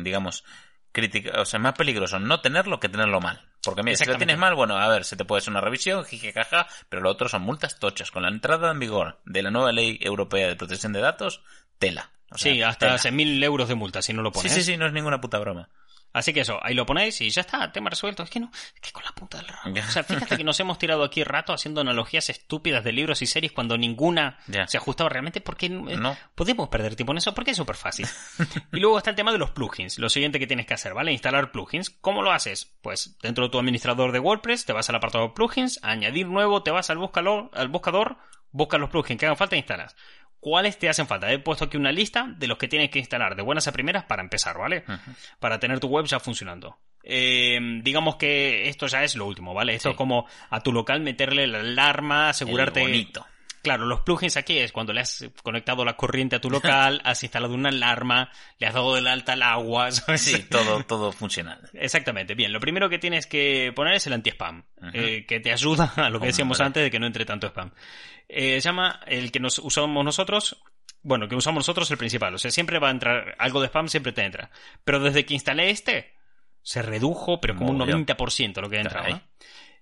digamos, crítica, o sea, es más peligroso no tenerlo que tenerlo mal. Porque mira, si lo tienes mal, bueno, a ver, se te puede hacer una revisión, jije, jaja, pero lo otro son multas tochas. Con la entrada en vigor de la nueva ley europea de protección de datos, tela. O sea, sí, hasta tela. 6.000 euros de multa si no lo Sí, pones. sí, sí, no es ninguna puta broma. Así que eso, ahí lo ponéis y ya está, tema resuelto. Es que no, es que con la punta del rabo. O sea, fíjate que nos hemos tirado aquí rato haciendo analogías estúpidas de libros y series cuando ninguna Ya. se ajustaba realmente porque eh, No. podemos perder tiempo en eso porque es súper fácil. y luego está el tema de los plugins. Lo siguiente que tienes que hacer, ¿vale? Instalar plugins. ¿Cómo lo haces? Pues dentro de tu administrador de WordPress te vas al apartado de plugins, añadir nuevo, te vas al buscador, al buscador, buscas los plugins que hagan falta e instalas. ¿Cuáles te hacen falta? He puesto aquí una lista de los que tienes que instalar de buenas a primeras para empezar, ¿vale? Para tener tu web ya funcionando. Eh, digamos que esto ya es lo último, ¿vale? Esto Sí. es como a tu local meterle la alarma, asegurarte. El bonito. Claro, los plugins aquí es cuando le has conectado la corriente a tu local, has instalado una alarma, le has dado del alta al agua, ¿sabes? Sí, todo, todo funcional. Exactamente. Bien, lo primero que tienes que poner es el anti-spam, eh, que te ayuda a lo que decíamos antes de que no entre tanto spam. Eh, se llama el que nos usamos nosotros, bueno, que usamos nosotros el principal. O sea, siempre va a entrar algo de spam, siempre te entra. Pero desde que instalé este, se redujo, pero como un Mogollón. 90% lo que entraba. Caray.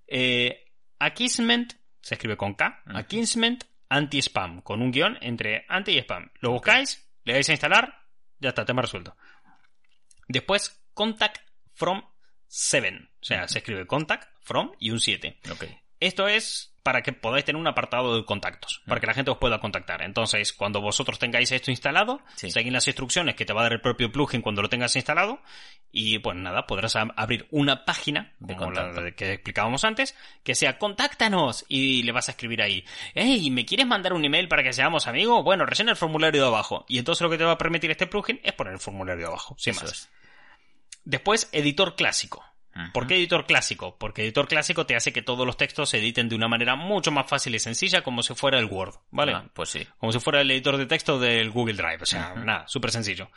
Eh, Akisment, se escribe con K. Akisment anti-spam, con un guion entre anti y spam. Lo buscáis, le dais a instalar, ya está, tema resuelto. Después, contact from 7. O sea, se escribe contact from y un 7. Ok. Esto es para que podáis tener un apartado de contactos, para que la gente os pueda contactar. Entonces, cuando vosotros tengáis esto instalado, Sí. seguid las instrucciones que te va a dar el propio plugin cuando lo tengas instalado y pues nada, podrás abrir una página, De como la contacto. de que explicábamos antes, que sea contáctanos y le vas a escribir ahí, hey, ¿me quieres mandar un email para que seamos amigos? Bueno, rellena el formulario de abajo. Y entonces lo que te va a permitir este plugin es poner el formulario de abajo, sin Eso más. es. Después, editor clásico. ¿Por qué editor clásico? Porque editor clásico te hace que todos los textos se editen de una manera mucho más fácil y sencilla, como si fuera el Word, ¿vale? Ah, pues sí. Como si fuera el editor de texto del Google Drive. O sea, nada, súper sencillo.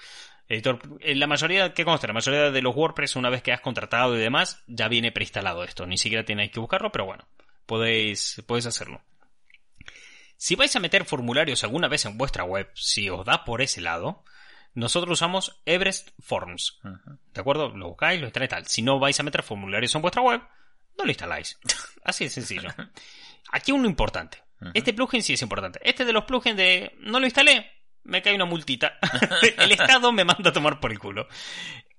Editor, en la mayoría, ¿qué consta? La mayoría de los WordPress, una vez que has contratado y demás, ya viene preinstalado esto. Ni siquiera tenéis que buscarlo, pero bueno, podéis, podéis hacerlo. Si vais a meter formularios alguna vez en vuestra web, si os da por ese lado, nosotros usamos Everest Forms. ¿De acuerdo? Lo buscáis, lo instaláis tal. Si no vais a meter formularios en vuestra web, no lo instaláis. Así de sencillo. Aquí uno importante. Este plugin sí es importante. Este de los plugins de no lo instalé, me cae una multita. el Estado me manda a tomar por el culo.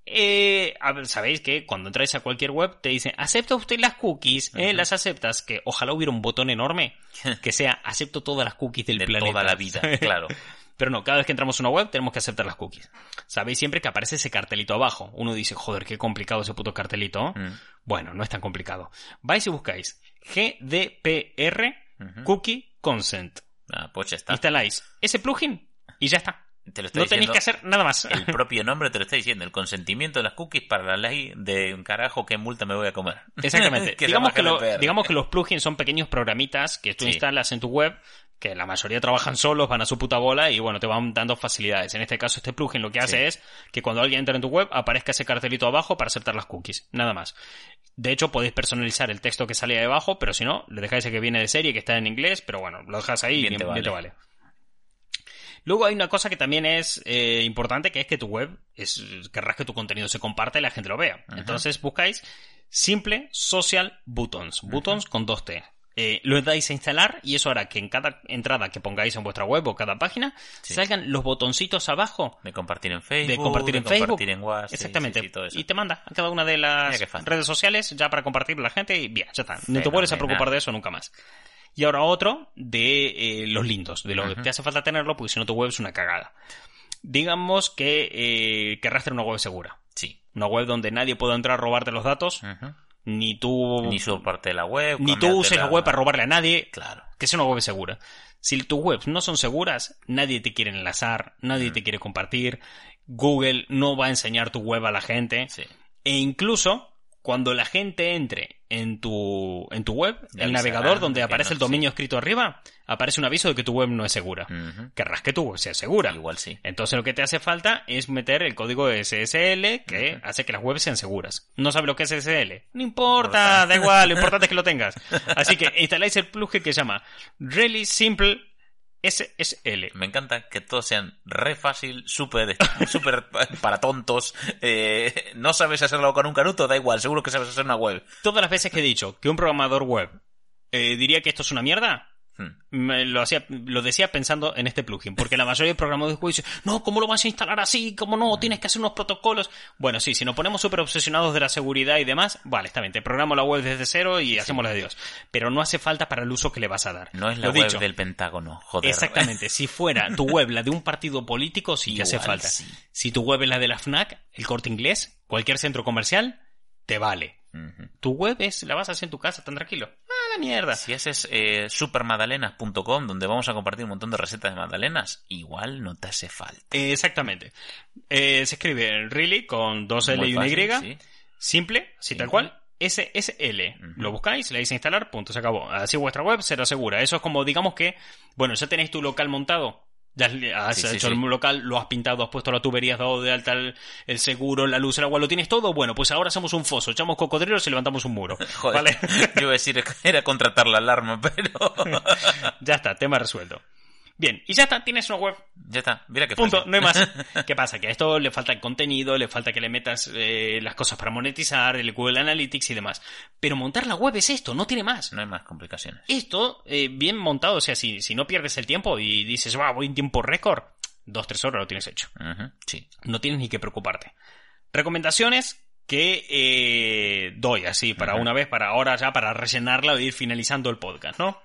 Eh, a ver, sabéis que cuando entráis a cualquier web te dice acepta usted las cookies, ¿eh? las aceptas, que ojalá hubiera un botón enorme que sea acepto todas las cookies del De planeta. toda la vida, claro. Pero no, cada vez que entramos a una web tenemos que aceptar las cookies. Sabéis siempre que aparece ese cartelito abajo. Uno dice, joder, qué complicado ese puto cartelito. Mm. Bueno, no es tan complicado. Vais y buscáis GDPR. Cookie Consent. Ah, pues ya está. Instaláis ese plugin y ya está. Te lo No tenéis que hacer nada más. El propio nombre te lo está diciendo. El consentimiento de las cookies para la ley de un carajo qué multa me voy a comer. Exactamente. Que digamos, que lo- digamos que los plugins son pequeños programitas que tú Sí. instalas en tu web, que la mayoría trabajan solos, van a su puta bola y bueno, te van dando facilidades. En este caso, este plugin lo que hace Sí. es que cuando alguien entra en tu web aparezca ese cartelito abajo para aceptar las cookies. Nada más. De hecho, podéis personalizar el texto que sale ahí abajo, pero si no, le dejáis el que viene de serie, que está en inglés, pero bueno, lo dejas ahí y Bien bien, te bien te vale. Luego hay una cosa que también es eh, importante, que es que tu web es, querrás que tu contenido se comparta y la gente lo vea. Ajá. Entonces buscáis simple social buttons, buttons con dos T. eh, lo dais a instalar y eso hará que en cada entrada que pongáis en vuestra web o cada página Sí. salgan los botoncitos abajo De compartir en Facebook. de compartir en de Facebook. compartir en WhatsApp. Exactamente. sí, sí, todo eso. y te manda a cada una de las redes sociales ya para compartir a la gente y bien, ya está. No te vuelves a preocupar de eso nunca más. Y ahora otro de eh, los lindos, de lo que te hace falta tenerlo, porque si no tu web es una cagada. Digamos que eh, querrás tener una web segura. Sí. Una web donde nadie pueda entrar a robarte los datos. Ni tú Ni su parte de la web. ni tú uses la web para robarle a nadie. Claro. Que sea una web segura. Si tus webs no son seguras, nadie te quiere enlazar, nadie Mm. te quiere compartir. Google no va a enseñar tu web a la gente. Sí. E incluso cuando la gente entre en tu, en tu web, el navegador donde aparece no- el dominio sí. escrito arriba, aparece un aviso de que tu web no es segura. Querrás que tu web sea segura. Igual sí. Entonces lo que te hace falta es meter el código SSL que hace que las webs sean seguras. ¿No sabes lo que es SSL? No importa, importa. da igual, lo importante es que lo tengas. Así que instaláis el plugin que se llama Really Simple SSL. Me encanta que todos sean re fácil, súper súper para tontos. eh, no sabes hacerlo con un canuto, da igual, seguro que sabes hacer una web. Todas las veces que he dicho que un programador web eh, diría que esto es una mierda. Me lo, hacía, lo decía pensando en este plugin, porque la mayoría de programadores web dicen, no, ¿cómo lo vas a instalar así? ¿Cómo no? Tienes que hacer unos protocolos. Bueno, sí, si nos ponemos súper obsesionados de la seguridad y demás, vale, está bien, te programo la web desde cero y hacemos la de Dios. Pero no hace falta para el uso que le vas a dar. No es la Lo web dicho. del Pentágono, joder. Exactamente, si fuera tu web la de un partido político, sí que hace Igual falta. sí. Si tu web es la de la FNAC, el corte inglés, cualquier centro comercial, te vale. Tu web es, la vas a hacer en tu casa, tan tranquilo. Ah, mierda. Si haces eh, supermadalenas.com, donde vamos a compartir un montón de recetas de magdalenas, igual no te hace falta. Eh, Exactamente. Eh, se escribe really con dos L Muy y una fácil, Y. sí. Simple, así tal cual. SSL. Lo buscáis, le dais a instalar, punto, se acabó. Así vuestra web será segura. Eso es como, digamos que, bueno, ya tenéis tu local montado. Ya has Sí, hecho sí. el local, lo has pintado, has puesto la tubería, has dado de alta el, el seguro, la luz, el agua, lo tienes todo. Bueno, pues ahora hacemos un foso, echamos cocodrilos y levantamos un muro. Joder, ¿Vale? yo iba a decir era contratar la alarma, pero ya está, tema resuelto. Bien, y ya está, tienes una web ya está, mira qué Punto, fácil. no hay más. ¿Qué pasa? Que a esto le falta el contenido, le falta que le metas eh, las cosas para monetizar, el Google Analytics y demás. Pero montar la web es esto, no tiene más. No hay más complicaciones. Esto, eh, bien montado, o sea, si, si no pierdes el tiempo y dices, va, voy en tiempo récord, dos, tres horas lo tienes hecho. Sí. No tienes ni que preocuparte. Recomendaciones que eh, doy así para una vez, para ahora ya, para rellenarla e ir finalizando el podcast, ¿no?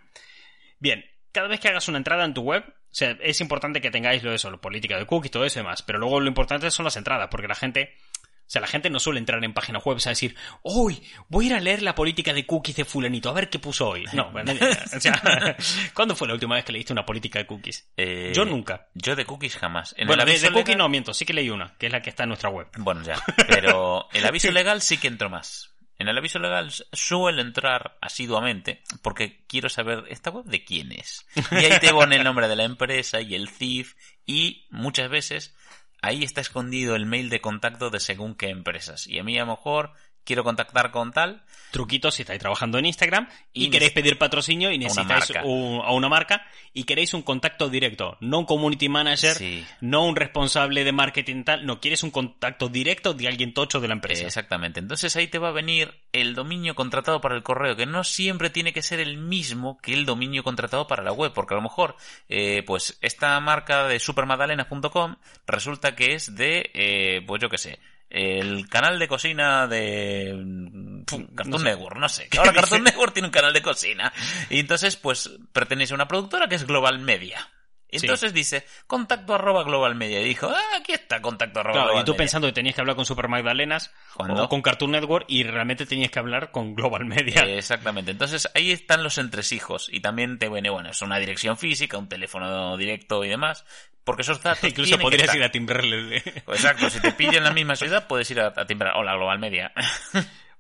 Bien, cada vez que hagas una entrada en tu web, o sea, es importante que tengáis lo de eso, la política de cookies, todo eso y demás, pero luego lo importante son las entradas, porque la gente, o sea, la gente no suele entrar en páginas web a decir, uy, voy a ir a leer la política de cookies de fulanito, a ver qué puso hoy. No, o sea, ¿cuándo fue la última vez que leíste una política de cookies? Eh, Yo nunca. Yo de cookies jamás. En bueno, de, de cookies legal- no miento, sí que leí una, que es la que está en nuestra web. Bueno, ya. Pero el aviso legal sí que entro más. En el aviso legal suelo entrar asiduamente porque quiero saber esta web de quién es. Y ahí te pone el nombre de la empresa y el CIF y muchas veces ahí está escondido el mail de contacto de según qué empresas. Y a mí a lo mejor quiero contactar con tal. truquitos si estáis trabajando en Instagram y, Y queréis pedir patrocinio y una necesitáis marca. un- a una marca y queréis un contacto directo, no un community manager, Sí. no un responsable de marketing tal, no quieres un contacto directo de alguien tocho de la empresa. Exactamente. Entonces ahí te va a venir el dominio contratado para el correo, que no siempre tiene que ser el mismo que el dominio contratado para la web, porque a lo mejor, eh, pues esta marca de supermadalenas.com resulta que es de, eh, pues yo qué sé, el canal de cocina de mm, Cartoon no sé. Network, no sé. Ahora Cartoon Network tiene un canal de cocina. Y entonces, pues, pertenece a una productora que es Global Media. Entonces dice, contacto arroba Global Media. Y dijo, ah, aquí está contacto arroba Claro, Global y tú Media. pensando que tenías que hablar con Super Magdalenas ¿Cuándo? o con Cartoon Network y realmente tenías que hablar con Global Media. Eh, Exactamente. Entonces ahí están los entresijos y también te viene, bueno, es una dirección física, un teléfono directo y demás, porque esos datos Incluso podrías ir a timbrarle. Exacto, si te pillan en la misma ciudad puedes ir a, a timbrar. Hola, Global Media.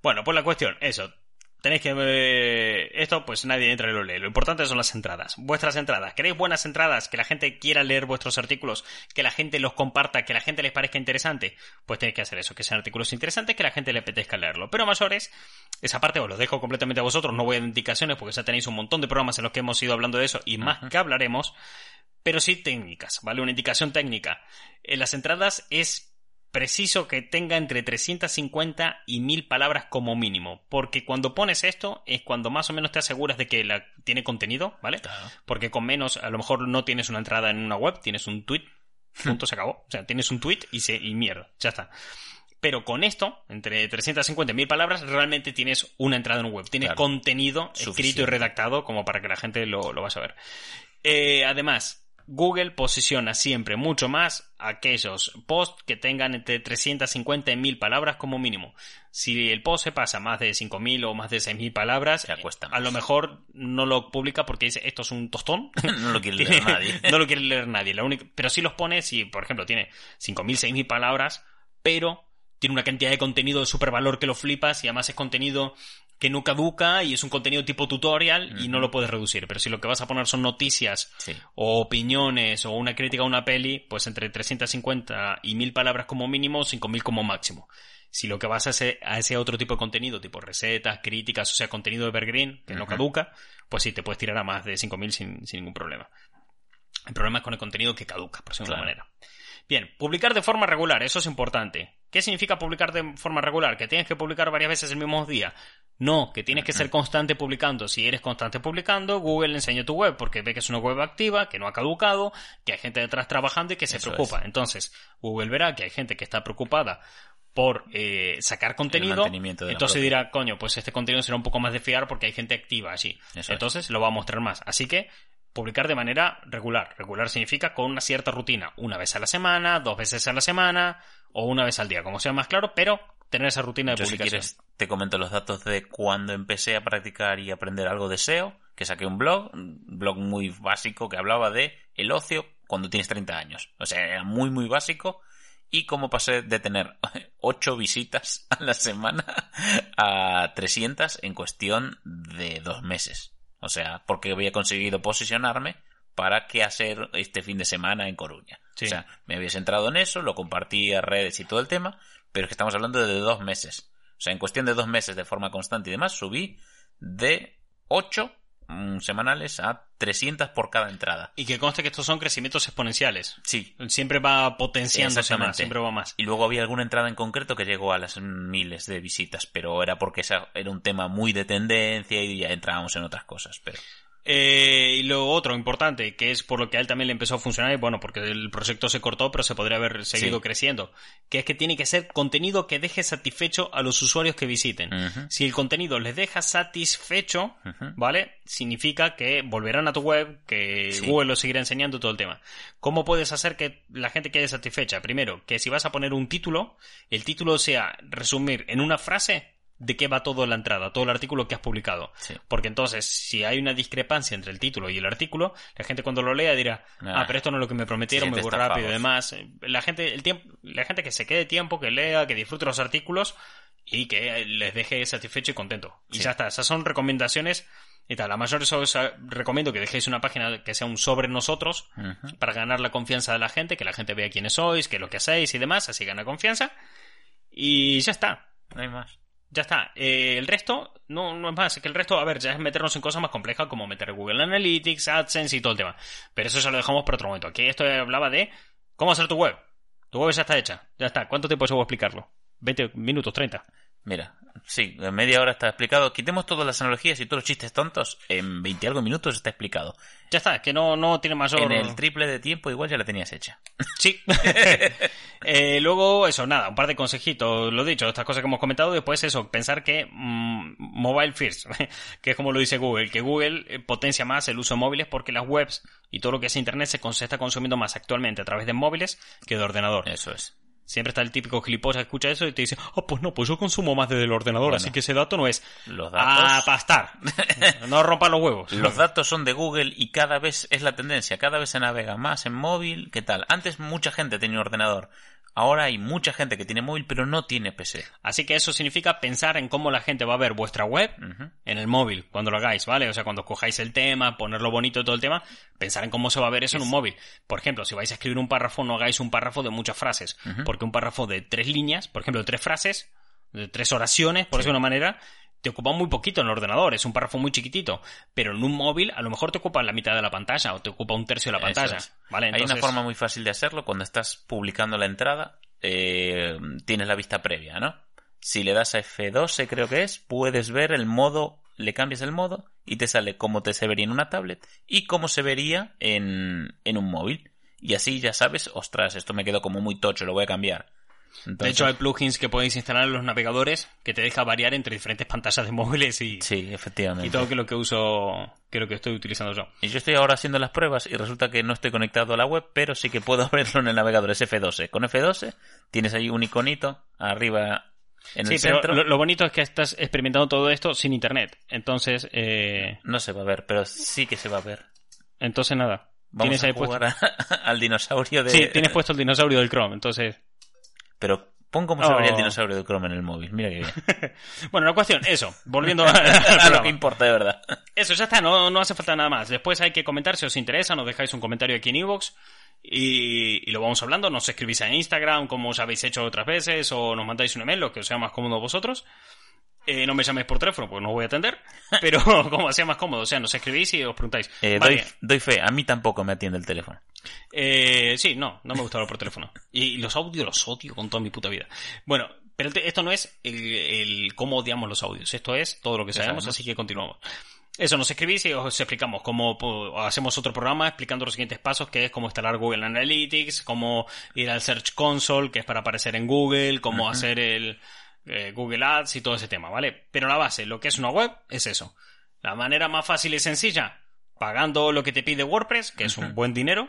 Bueno, pues la cuestión, eso. Tenéis que... eh, esto, pues nadie entra y lo lee. Lo importante son las entradas. Vuestras entradas. ¿Queréis buenas entradas? Que la gente quiera leer vuestros artículos. Que la gente los comparta. Que la gente les parezca interesante. Pues tenéis que hacer eso. Que sean artículos interesantes. Que la gente le apetezca leerlo. Pero mayores, esa parte os lo dejo completamente a vosotros. No voy a indicaciones porque ya tenéis un montón de programas en los que hemos ido hablando de eso. Y más que hablaremos. Pero sí técnicas, ¿vale? Una indicación técnica. En las entradas es preciso que tenga entre 350 y 1000 palabras como mínimo. Porque cuando pones esto es cuando más o menos te aseguras de que la, tiene contenido, ¿vale? Claro. Porque con menos, a lo mejor no tienes una entrada en una web, tienes un tweet, punto, se acabó. O sea, tienes un tweet y, se, y mierda, ya está. Pero con esto, entre 350 y 1000 palabras, realmente tienes una entrada en un web. Tienes Claro. contenido escrito y redactado como para que la gente lo, lo vaya a ver. Eh, además, Google posiciona siempre mucho más aquellos posts que tengan entre 350 y 1000 palabras como mínimo. Si el post se pasa más de 5000 o más de 6000 palabras, a lo mejor no lo publica porque dice esto es un tostón. no lo quiere leer nadie. no lo quiere leer nadie. La única, pero sí los pone si, por ejemplo, tiene 5.000, 6.000 palabras, pero tiene una cantidad de contenido de super valor que lo flipas y además es contenido que no caduca y es un contenido tipo tutorial y no lo puedes reducir. Pero si lo que vas a poner son noticias Sí. o opiniones o una crítica a una peli, pues entre 350 y 1000 palabras como mínimo, 5000 como máximo. Si lo que vas a ese, a ese otro tipo de contenido, tipo recetas, críticas, o sea, contenido de evergreen, que no caduca, pues sí, te puedes tirar a más de 5000 sin, sin ningún problema. El problema es con el contenido que caduca, por decirlo de Claro. una manera. Bien, publicar de forma regular, eso es importante. ¿Qué significa publicar de forma regular? ¿Que tienes que publicar varias veces el mismo día? No, que tienes que ser constante publicando. Si eres constante publicando, Google le enseña tu web porque ve que es una web activa, que no ha caducado, que hay gente detrás trabajando y que se Eso preocupa. Entonces, Google verá que hay gente que está preocupada por eh, sacar contenido. Entonces dirá, coño, pues este contenido será un poco más de fiar porque hay gente activa allí. Eso Entonces lo va a mostrar más. Así que publicar de manera regular. Regular significa con una cierta rutina. Una vez a la semana, dos veces a la semana o una vez al día, como sea más claro, pero tener esa rutina de Yo si publicación. quieres te comento los datos de cuando empecé a practicar y aprender algo de SEO, que saqué un blog, un blog muy básico que hablaba de el ocio cuando tienes 30 años. O sea, era muy muy básico y cómo pasé de tener 8 visitas a la semana a 300 en cuestión de dos meses. O sea, porque había conseguido posicionarme para qué hacer este fin de semana en Coruña. Sí. O sea, me habías entrado en eso, lo compartí a redes y todo el tema, pero es que estamos hablando de dos meses. O sea, en cuestión de dos meses de forma constante y demás, subí de 8 mm, semanales a 300 por cada entrada. Y que conste que estos son crecimientos exponenciales. Sí. Siempre va potenciándose más, siempre va más. Y luego había alguna entrada en concreto que llegó a las miles de visitas, pero era porque esa era un tema muy de tendencia y ya entrábamos en otras cosas. Pero Eh, y lo otro importante, que es por lo que a él también le empezó a funcionar, y bueno, porque el proyecto se cortó, pero se podría haber seguido Sí. creciendo, que es que tiene que ser contenido que deje satisfecho a los usuarios que visiten. Si el contenido les deja satisfecho. ¿vale? Significa que volverán a tu web, que Sí. Google lo seguirá enseñando todo el tema. ¿Cómo puedes hacer que la gente quede satisfecha? Primero, que si vas a poner un título, el título sea resumir en una frase de qué va todo la entrada, todo el artículo que has publicado. Sí. Porque entonces, si hay una discrepancia entre el título y el artículo, la gente cuando lo lea dirá, ah, Ah. pero esto no es lo que me prometieron, me voy rápido y demás. La gente, el tiempo, la gente que se quede tiempo, que lea, que disfrute los artículos y que les deje satisfecho y contento. Y ya está, esas son recomendaciones y tal. La mayor eso os eh, recomiendo que dejéis una página que sea un sobre nosotros para ganar la confianza de la gente, que la gente vea quiénes sois, qué es lo que hacéis y demás, así gana confianza. Y ya está. No hay más. Ya está. Eh, el resto, no, no es más. Es que el resto, a ver, ya es meternos en cosas más complejas como meter Google Analytics, AdSense y todo el tema. Pero eso ya lo dejamos para otro momento. Aquí esto hablaba de cómo hacer tu web. Tu web ya está hecha. Ya está. ¿Cuánto tiempo llevo a explicarlo? 20 minutos, 30. Mira, sí, en media hora está explicado. Quitemos todas las analogías y todos los chistes tontos. En 20 y algo minutos está explicado. Ya está, es que no, no tiene mayor... En el triple de tiempo igual ya la tenías hecha. Sí. Eh, luego, eso, nada, un par de consejitos, lo dicho, estas cosas que hemos comentado. Después, eso, pensar que mm, mobile first, que es como lo dice Google, que Google eh, potencia más el uso de móviles porque las webs y todo lo que es Internet se, se está consumiendo más actualmente a través de móviles que de ordenador. Eso es. Siempre está el típico gilipollas que escucha eso y te dice, oh, pues no, pues yo consumo más desde el ordenador, Bueno. así que ese dato no es Los a pastar. no rompan los huevos. los datos son de Google y cada vez es la tendencia. Cada vez se navega más en móvil. ¿Qué tal? Antes mucha gente tenía ordenador. Ahora hay mucha gente que tiene móvil pero no tiene PC. Así que eso significa pensar en cómo la gente va a ver vuestra web en el móvil, cuando lo hagáis, ¿vale? O sea, cuando cojáis el tema, ponerlo bonito todo el tema, pensar en cómo se va a ver eso en un móvil. Por ejemplo, si vais a escribir un párrafo, no hagáis un párrafo de muchas frases, porque un párrafo de tres líneas, por ejemplo, de tres frases, de tres oraciones, por decirlo de una manera, te ocupa muy poquito en el ordenador, es un párrafo muy chiquitito, pero en un móvil a lo mejor te ocupa la mitad de la pantalla o te ocupa un tercio de la pantalla, es. ¿vale? Hay una forma muy fácil de hacerlo cuando estás publicando la entrada. eh, tienes la vista previa, ¿no? Si le das a F12, creo que es, puedes ver el modo, le cambias el modo y te sale cómo te se vería en una tablet y cómo se vería en, en un móvil. Y así ya sabes, ostras, esto me quedó como muy tocho, lo voy a cambiar. De hecho, hay plugins que podéis instalar en los navegadores que te deja variar entre diferentes pantallas de móviles y, Sí, efectivamente. y todo que lo que uso, que lo que estoy utilizando yo. Y yo estoy ahora haciendo las pruebas y resulta que no estoy conectado a la web, pero sí que puedo abrirlo en el navegador, es F12. Con F12 tienes ahí un iconito arriba en sí, el pero centro. lo, lo bonito es que estás experimentando todo esto sin internet. Entonces, eh, No se va a ver, pero sí que se va a ver. entonces nada. Vamos tienes a ahí jugar puesto. a- al dinosaurio de... Sí, tienes puesto el dinosaurio del Chrome. Entonces, Pero pon cómo se vería el Oh. dinosaurio de Chrome en el móvil. Mira que bien. bueno, la cuestión, eso. Volviendo a- lo que importa de verdad. Eso, ya está, no, no hace falta nada más. Después hay que comentar si os interesa, nos dejáis un comentario aquí en iVoox y, y lo vamos hablando. Nos escribís en Instagram, como os habéis hecho otras veces, o nos mandáis un email, lo que os sea más cómodo a vosotros. Eh, no me llaméis por teléfono, porque no os voy a atender, pero como sea más cómodo, o sea, nos escribís y os preguntáis. Eh, Vale, doy, doy fe, a mí tampoco me atiende el teléfono. eh, sí, no, no me gusta hablar por teléfono. Y los audios los odio con toda mi puta vida. Bueno, pero esto no es el, el cómo odiamos los audios, esto es todo lo que sabemos, así que continuamos. Eso, nos escribís y os explicamos cómo hacemos otro programa explicando los siguientes pasos, que es cómo instalar Google Analytics, cómo ir al Search Console, que es para aparecer en Google, cómo hacer el eh, Google Ads y todo ese tema, ¿vale? Pero la base, lo que es una web, es eso. La manera más fácil y sencilla, pagando lo que te pide WordPress, que es un buen dinero,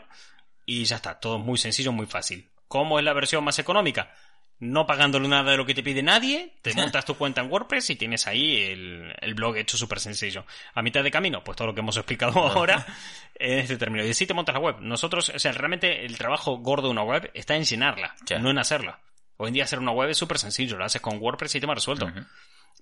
y ya está, todo muy sencillo, muy fácil. ¿Cómo es la versión más económica? No pagándole nada de lo que te pide nadie, te montas tu cuenta en WordPress y tienes ahí el, el blog hecho súper sencillo. A mitad de camino, pues todo lo que hemos explicado ahora en este término. Y así te montas la web. Nosotros, o sea, realmente el trabajo gordo de una web está en llenarla, no en hacerla. Hoy en día hacer una web es súper sencillo, lo haces con WordPress y te va resuelto. Ujú.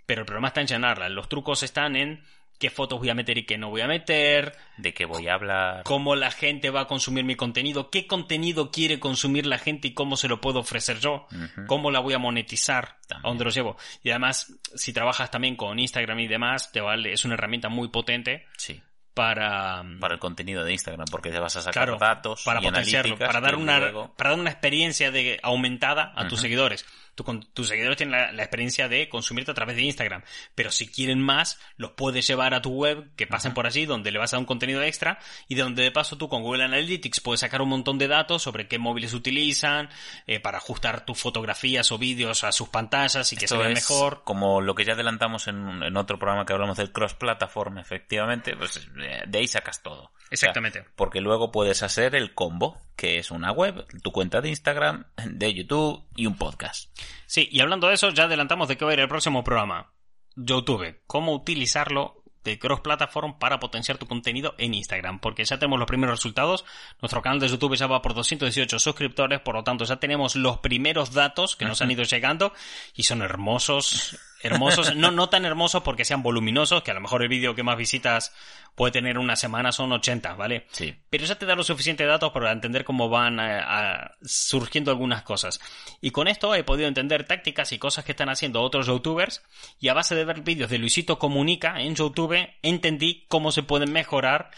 Pero el problema está en llenarla. Los trucos están en qué fotos voy a meter y qué no voy a meter, De qué voy a hablar. cómo la gente va a consumir mi contenido, qué contenido quiere consumir la gente y cómo se lo puedo ofrecer yo, cómo la voy a monetizar, También. a dónde los llevo. Y además, si trabajas también con Instagram y demás, te vale, es una herramienta muy potente Sí, para, para el contenido de Instagram, porque te vas a sacar claro, datos para y potenciarlo, para dar una luego- para dar una experiencia de aumentada a tus seguidores. Tu tus seguidores tienen la, la experiencia de consumirte a través de Instagram, pero si quieren más, los puedes llevar a tu web, que pasen por allí, donde le vas a dar un contenido extra y de donde de paso tú con Google Analytics puedes sacar un montón de datos sobre qué móviles utilizan, eh, para ajustar tus fotografías o vídeos a sus pantallas y que se Esto vean es mejor. Como lo que ya adelantamos en, en otro programa que hablamos del cross-platform, efectivamente, pues de ahí sacas todo. Exactamente. O sea, porque luego puedes hacer el combo, que es una web, tu cuenta de Instagram, de YouTube y un podcast. Sí, y hablando de eso, ya adelantamos de qué va a ir el próximo programa. YouTube, cómo utilizarlo de cross-platform para potenciar tu contenido en Instagram, porque ya tenemos los primeros resultados. Nuestro canal de YouTube ya va por 218 suscriptores, por lo tanto ya tenemos los primeros datos que nos han ido llegando y son hermosos, hermosos, no, no tan hermosos porque sean voluminosos, que a lo mejor el vídeo que más visitas puede tener una semana son 80, ¿vale? Sí. pero ya te da los suficientes datos para entender cómo van eh, a- surgiendo algunas cosas. Y con esto he podido entender tácticas y cosas que están haciendo otros youtubers y a base de ver vídeos de Luisito Comunica en YouTube entendí cómo se pueden mejorar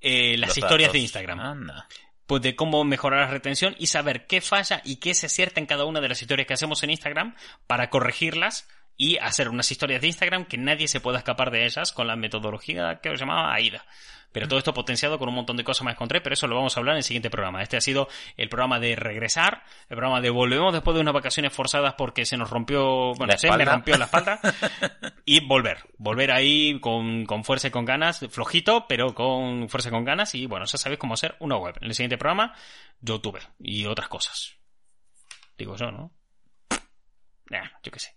eh, las Los historias datos. de Instagram. Anda. Pues de cómo mejorar la retención y saber qué falla y qué se acierta en cada una de las historias que hacemos en Instagram para corregirlas y hacer unas historias de Instagram que nadie se pueda escapar de ellas con la metodología que os llamaba AIDA. Pero todo esto potenciado con un montón de cosas más encontré, pero eso lo vamos a hablar en el siguiente programa. Este ha sido el programa de regresar, el programa de volvemos después de unas vacaciones forzadas porque se nos rompió, bueno, se me rompió la espalda. y volver, volver ahí con, con fuerza y con ganas, flojito, pero con fuerza y con ganas. Y bueno, ya sabéis cómo hacer una web. En el siguiente programa, YouTube y otras cosas. Digo yo, ¿no? Nah, yo qué sé.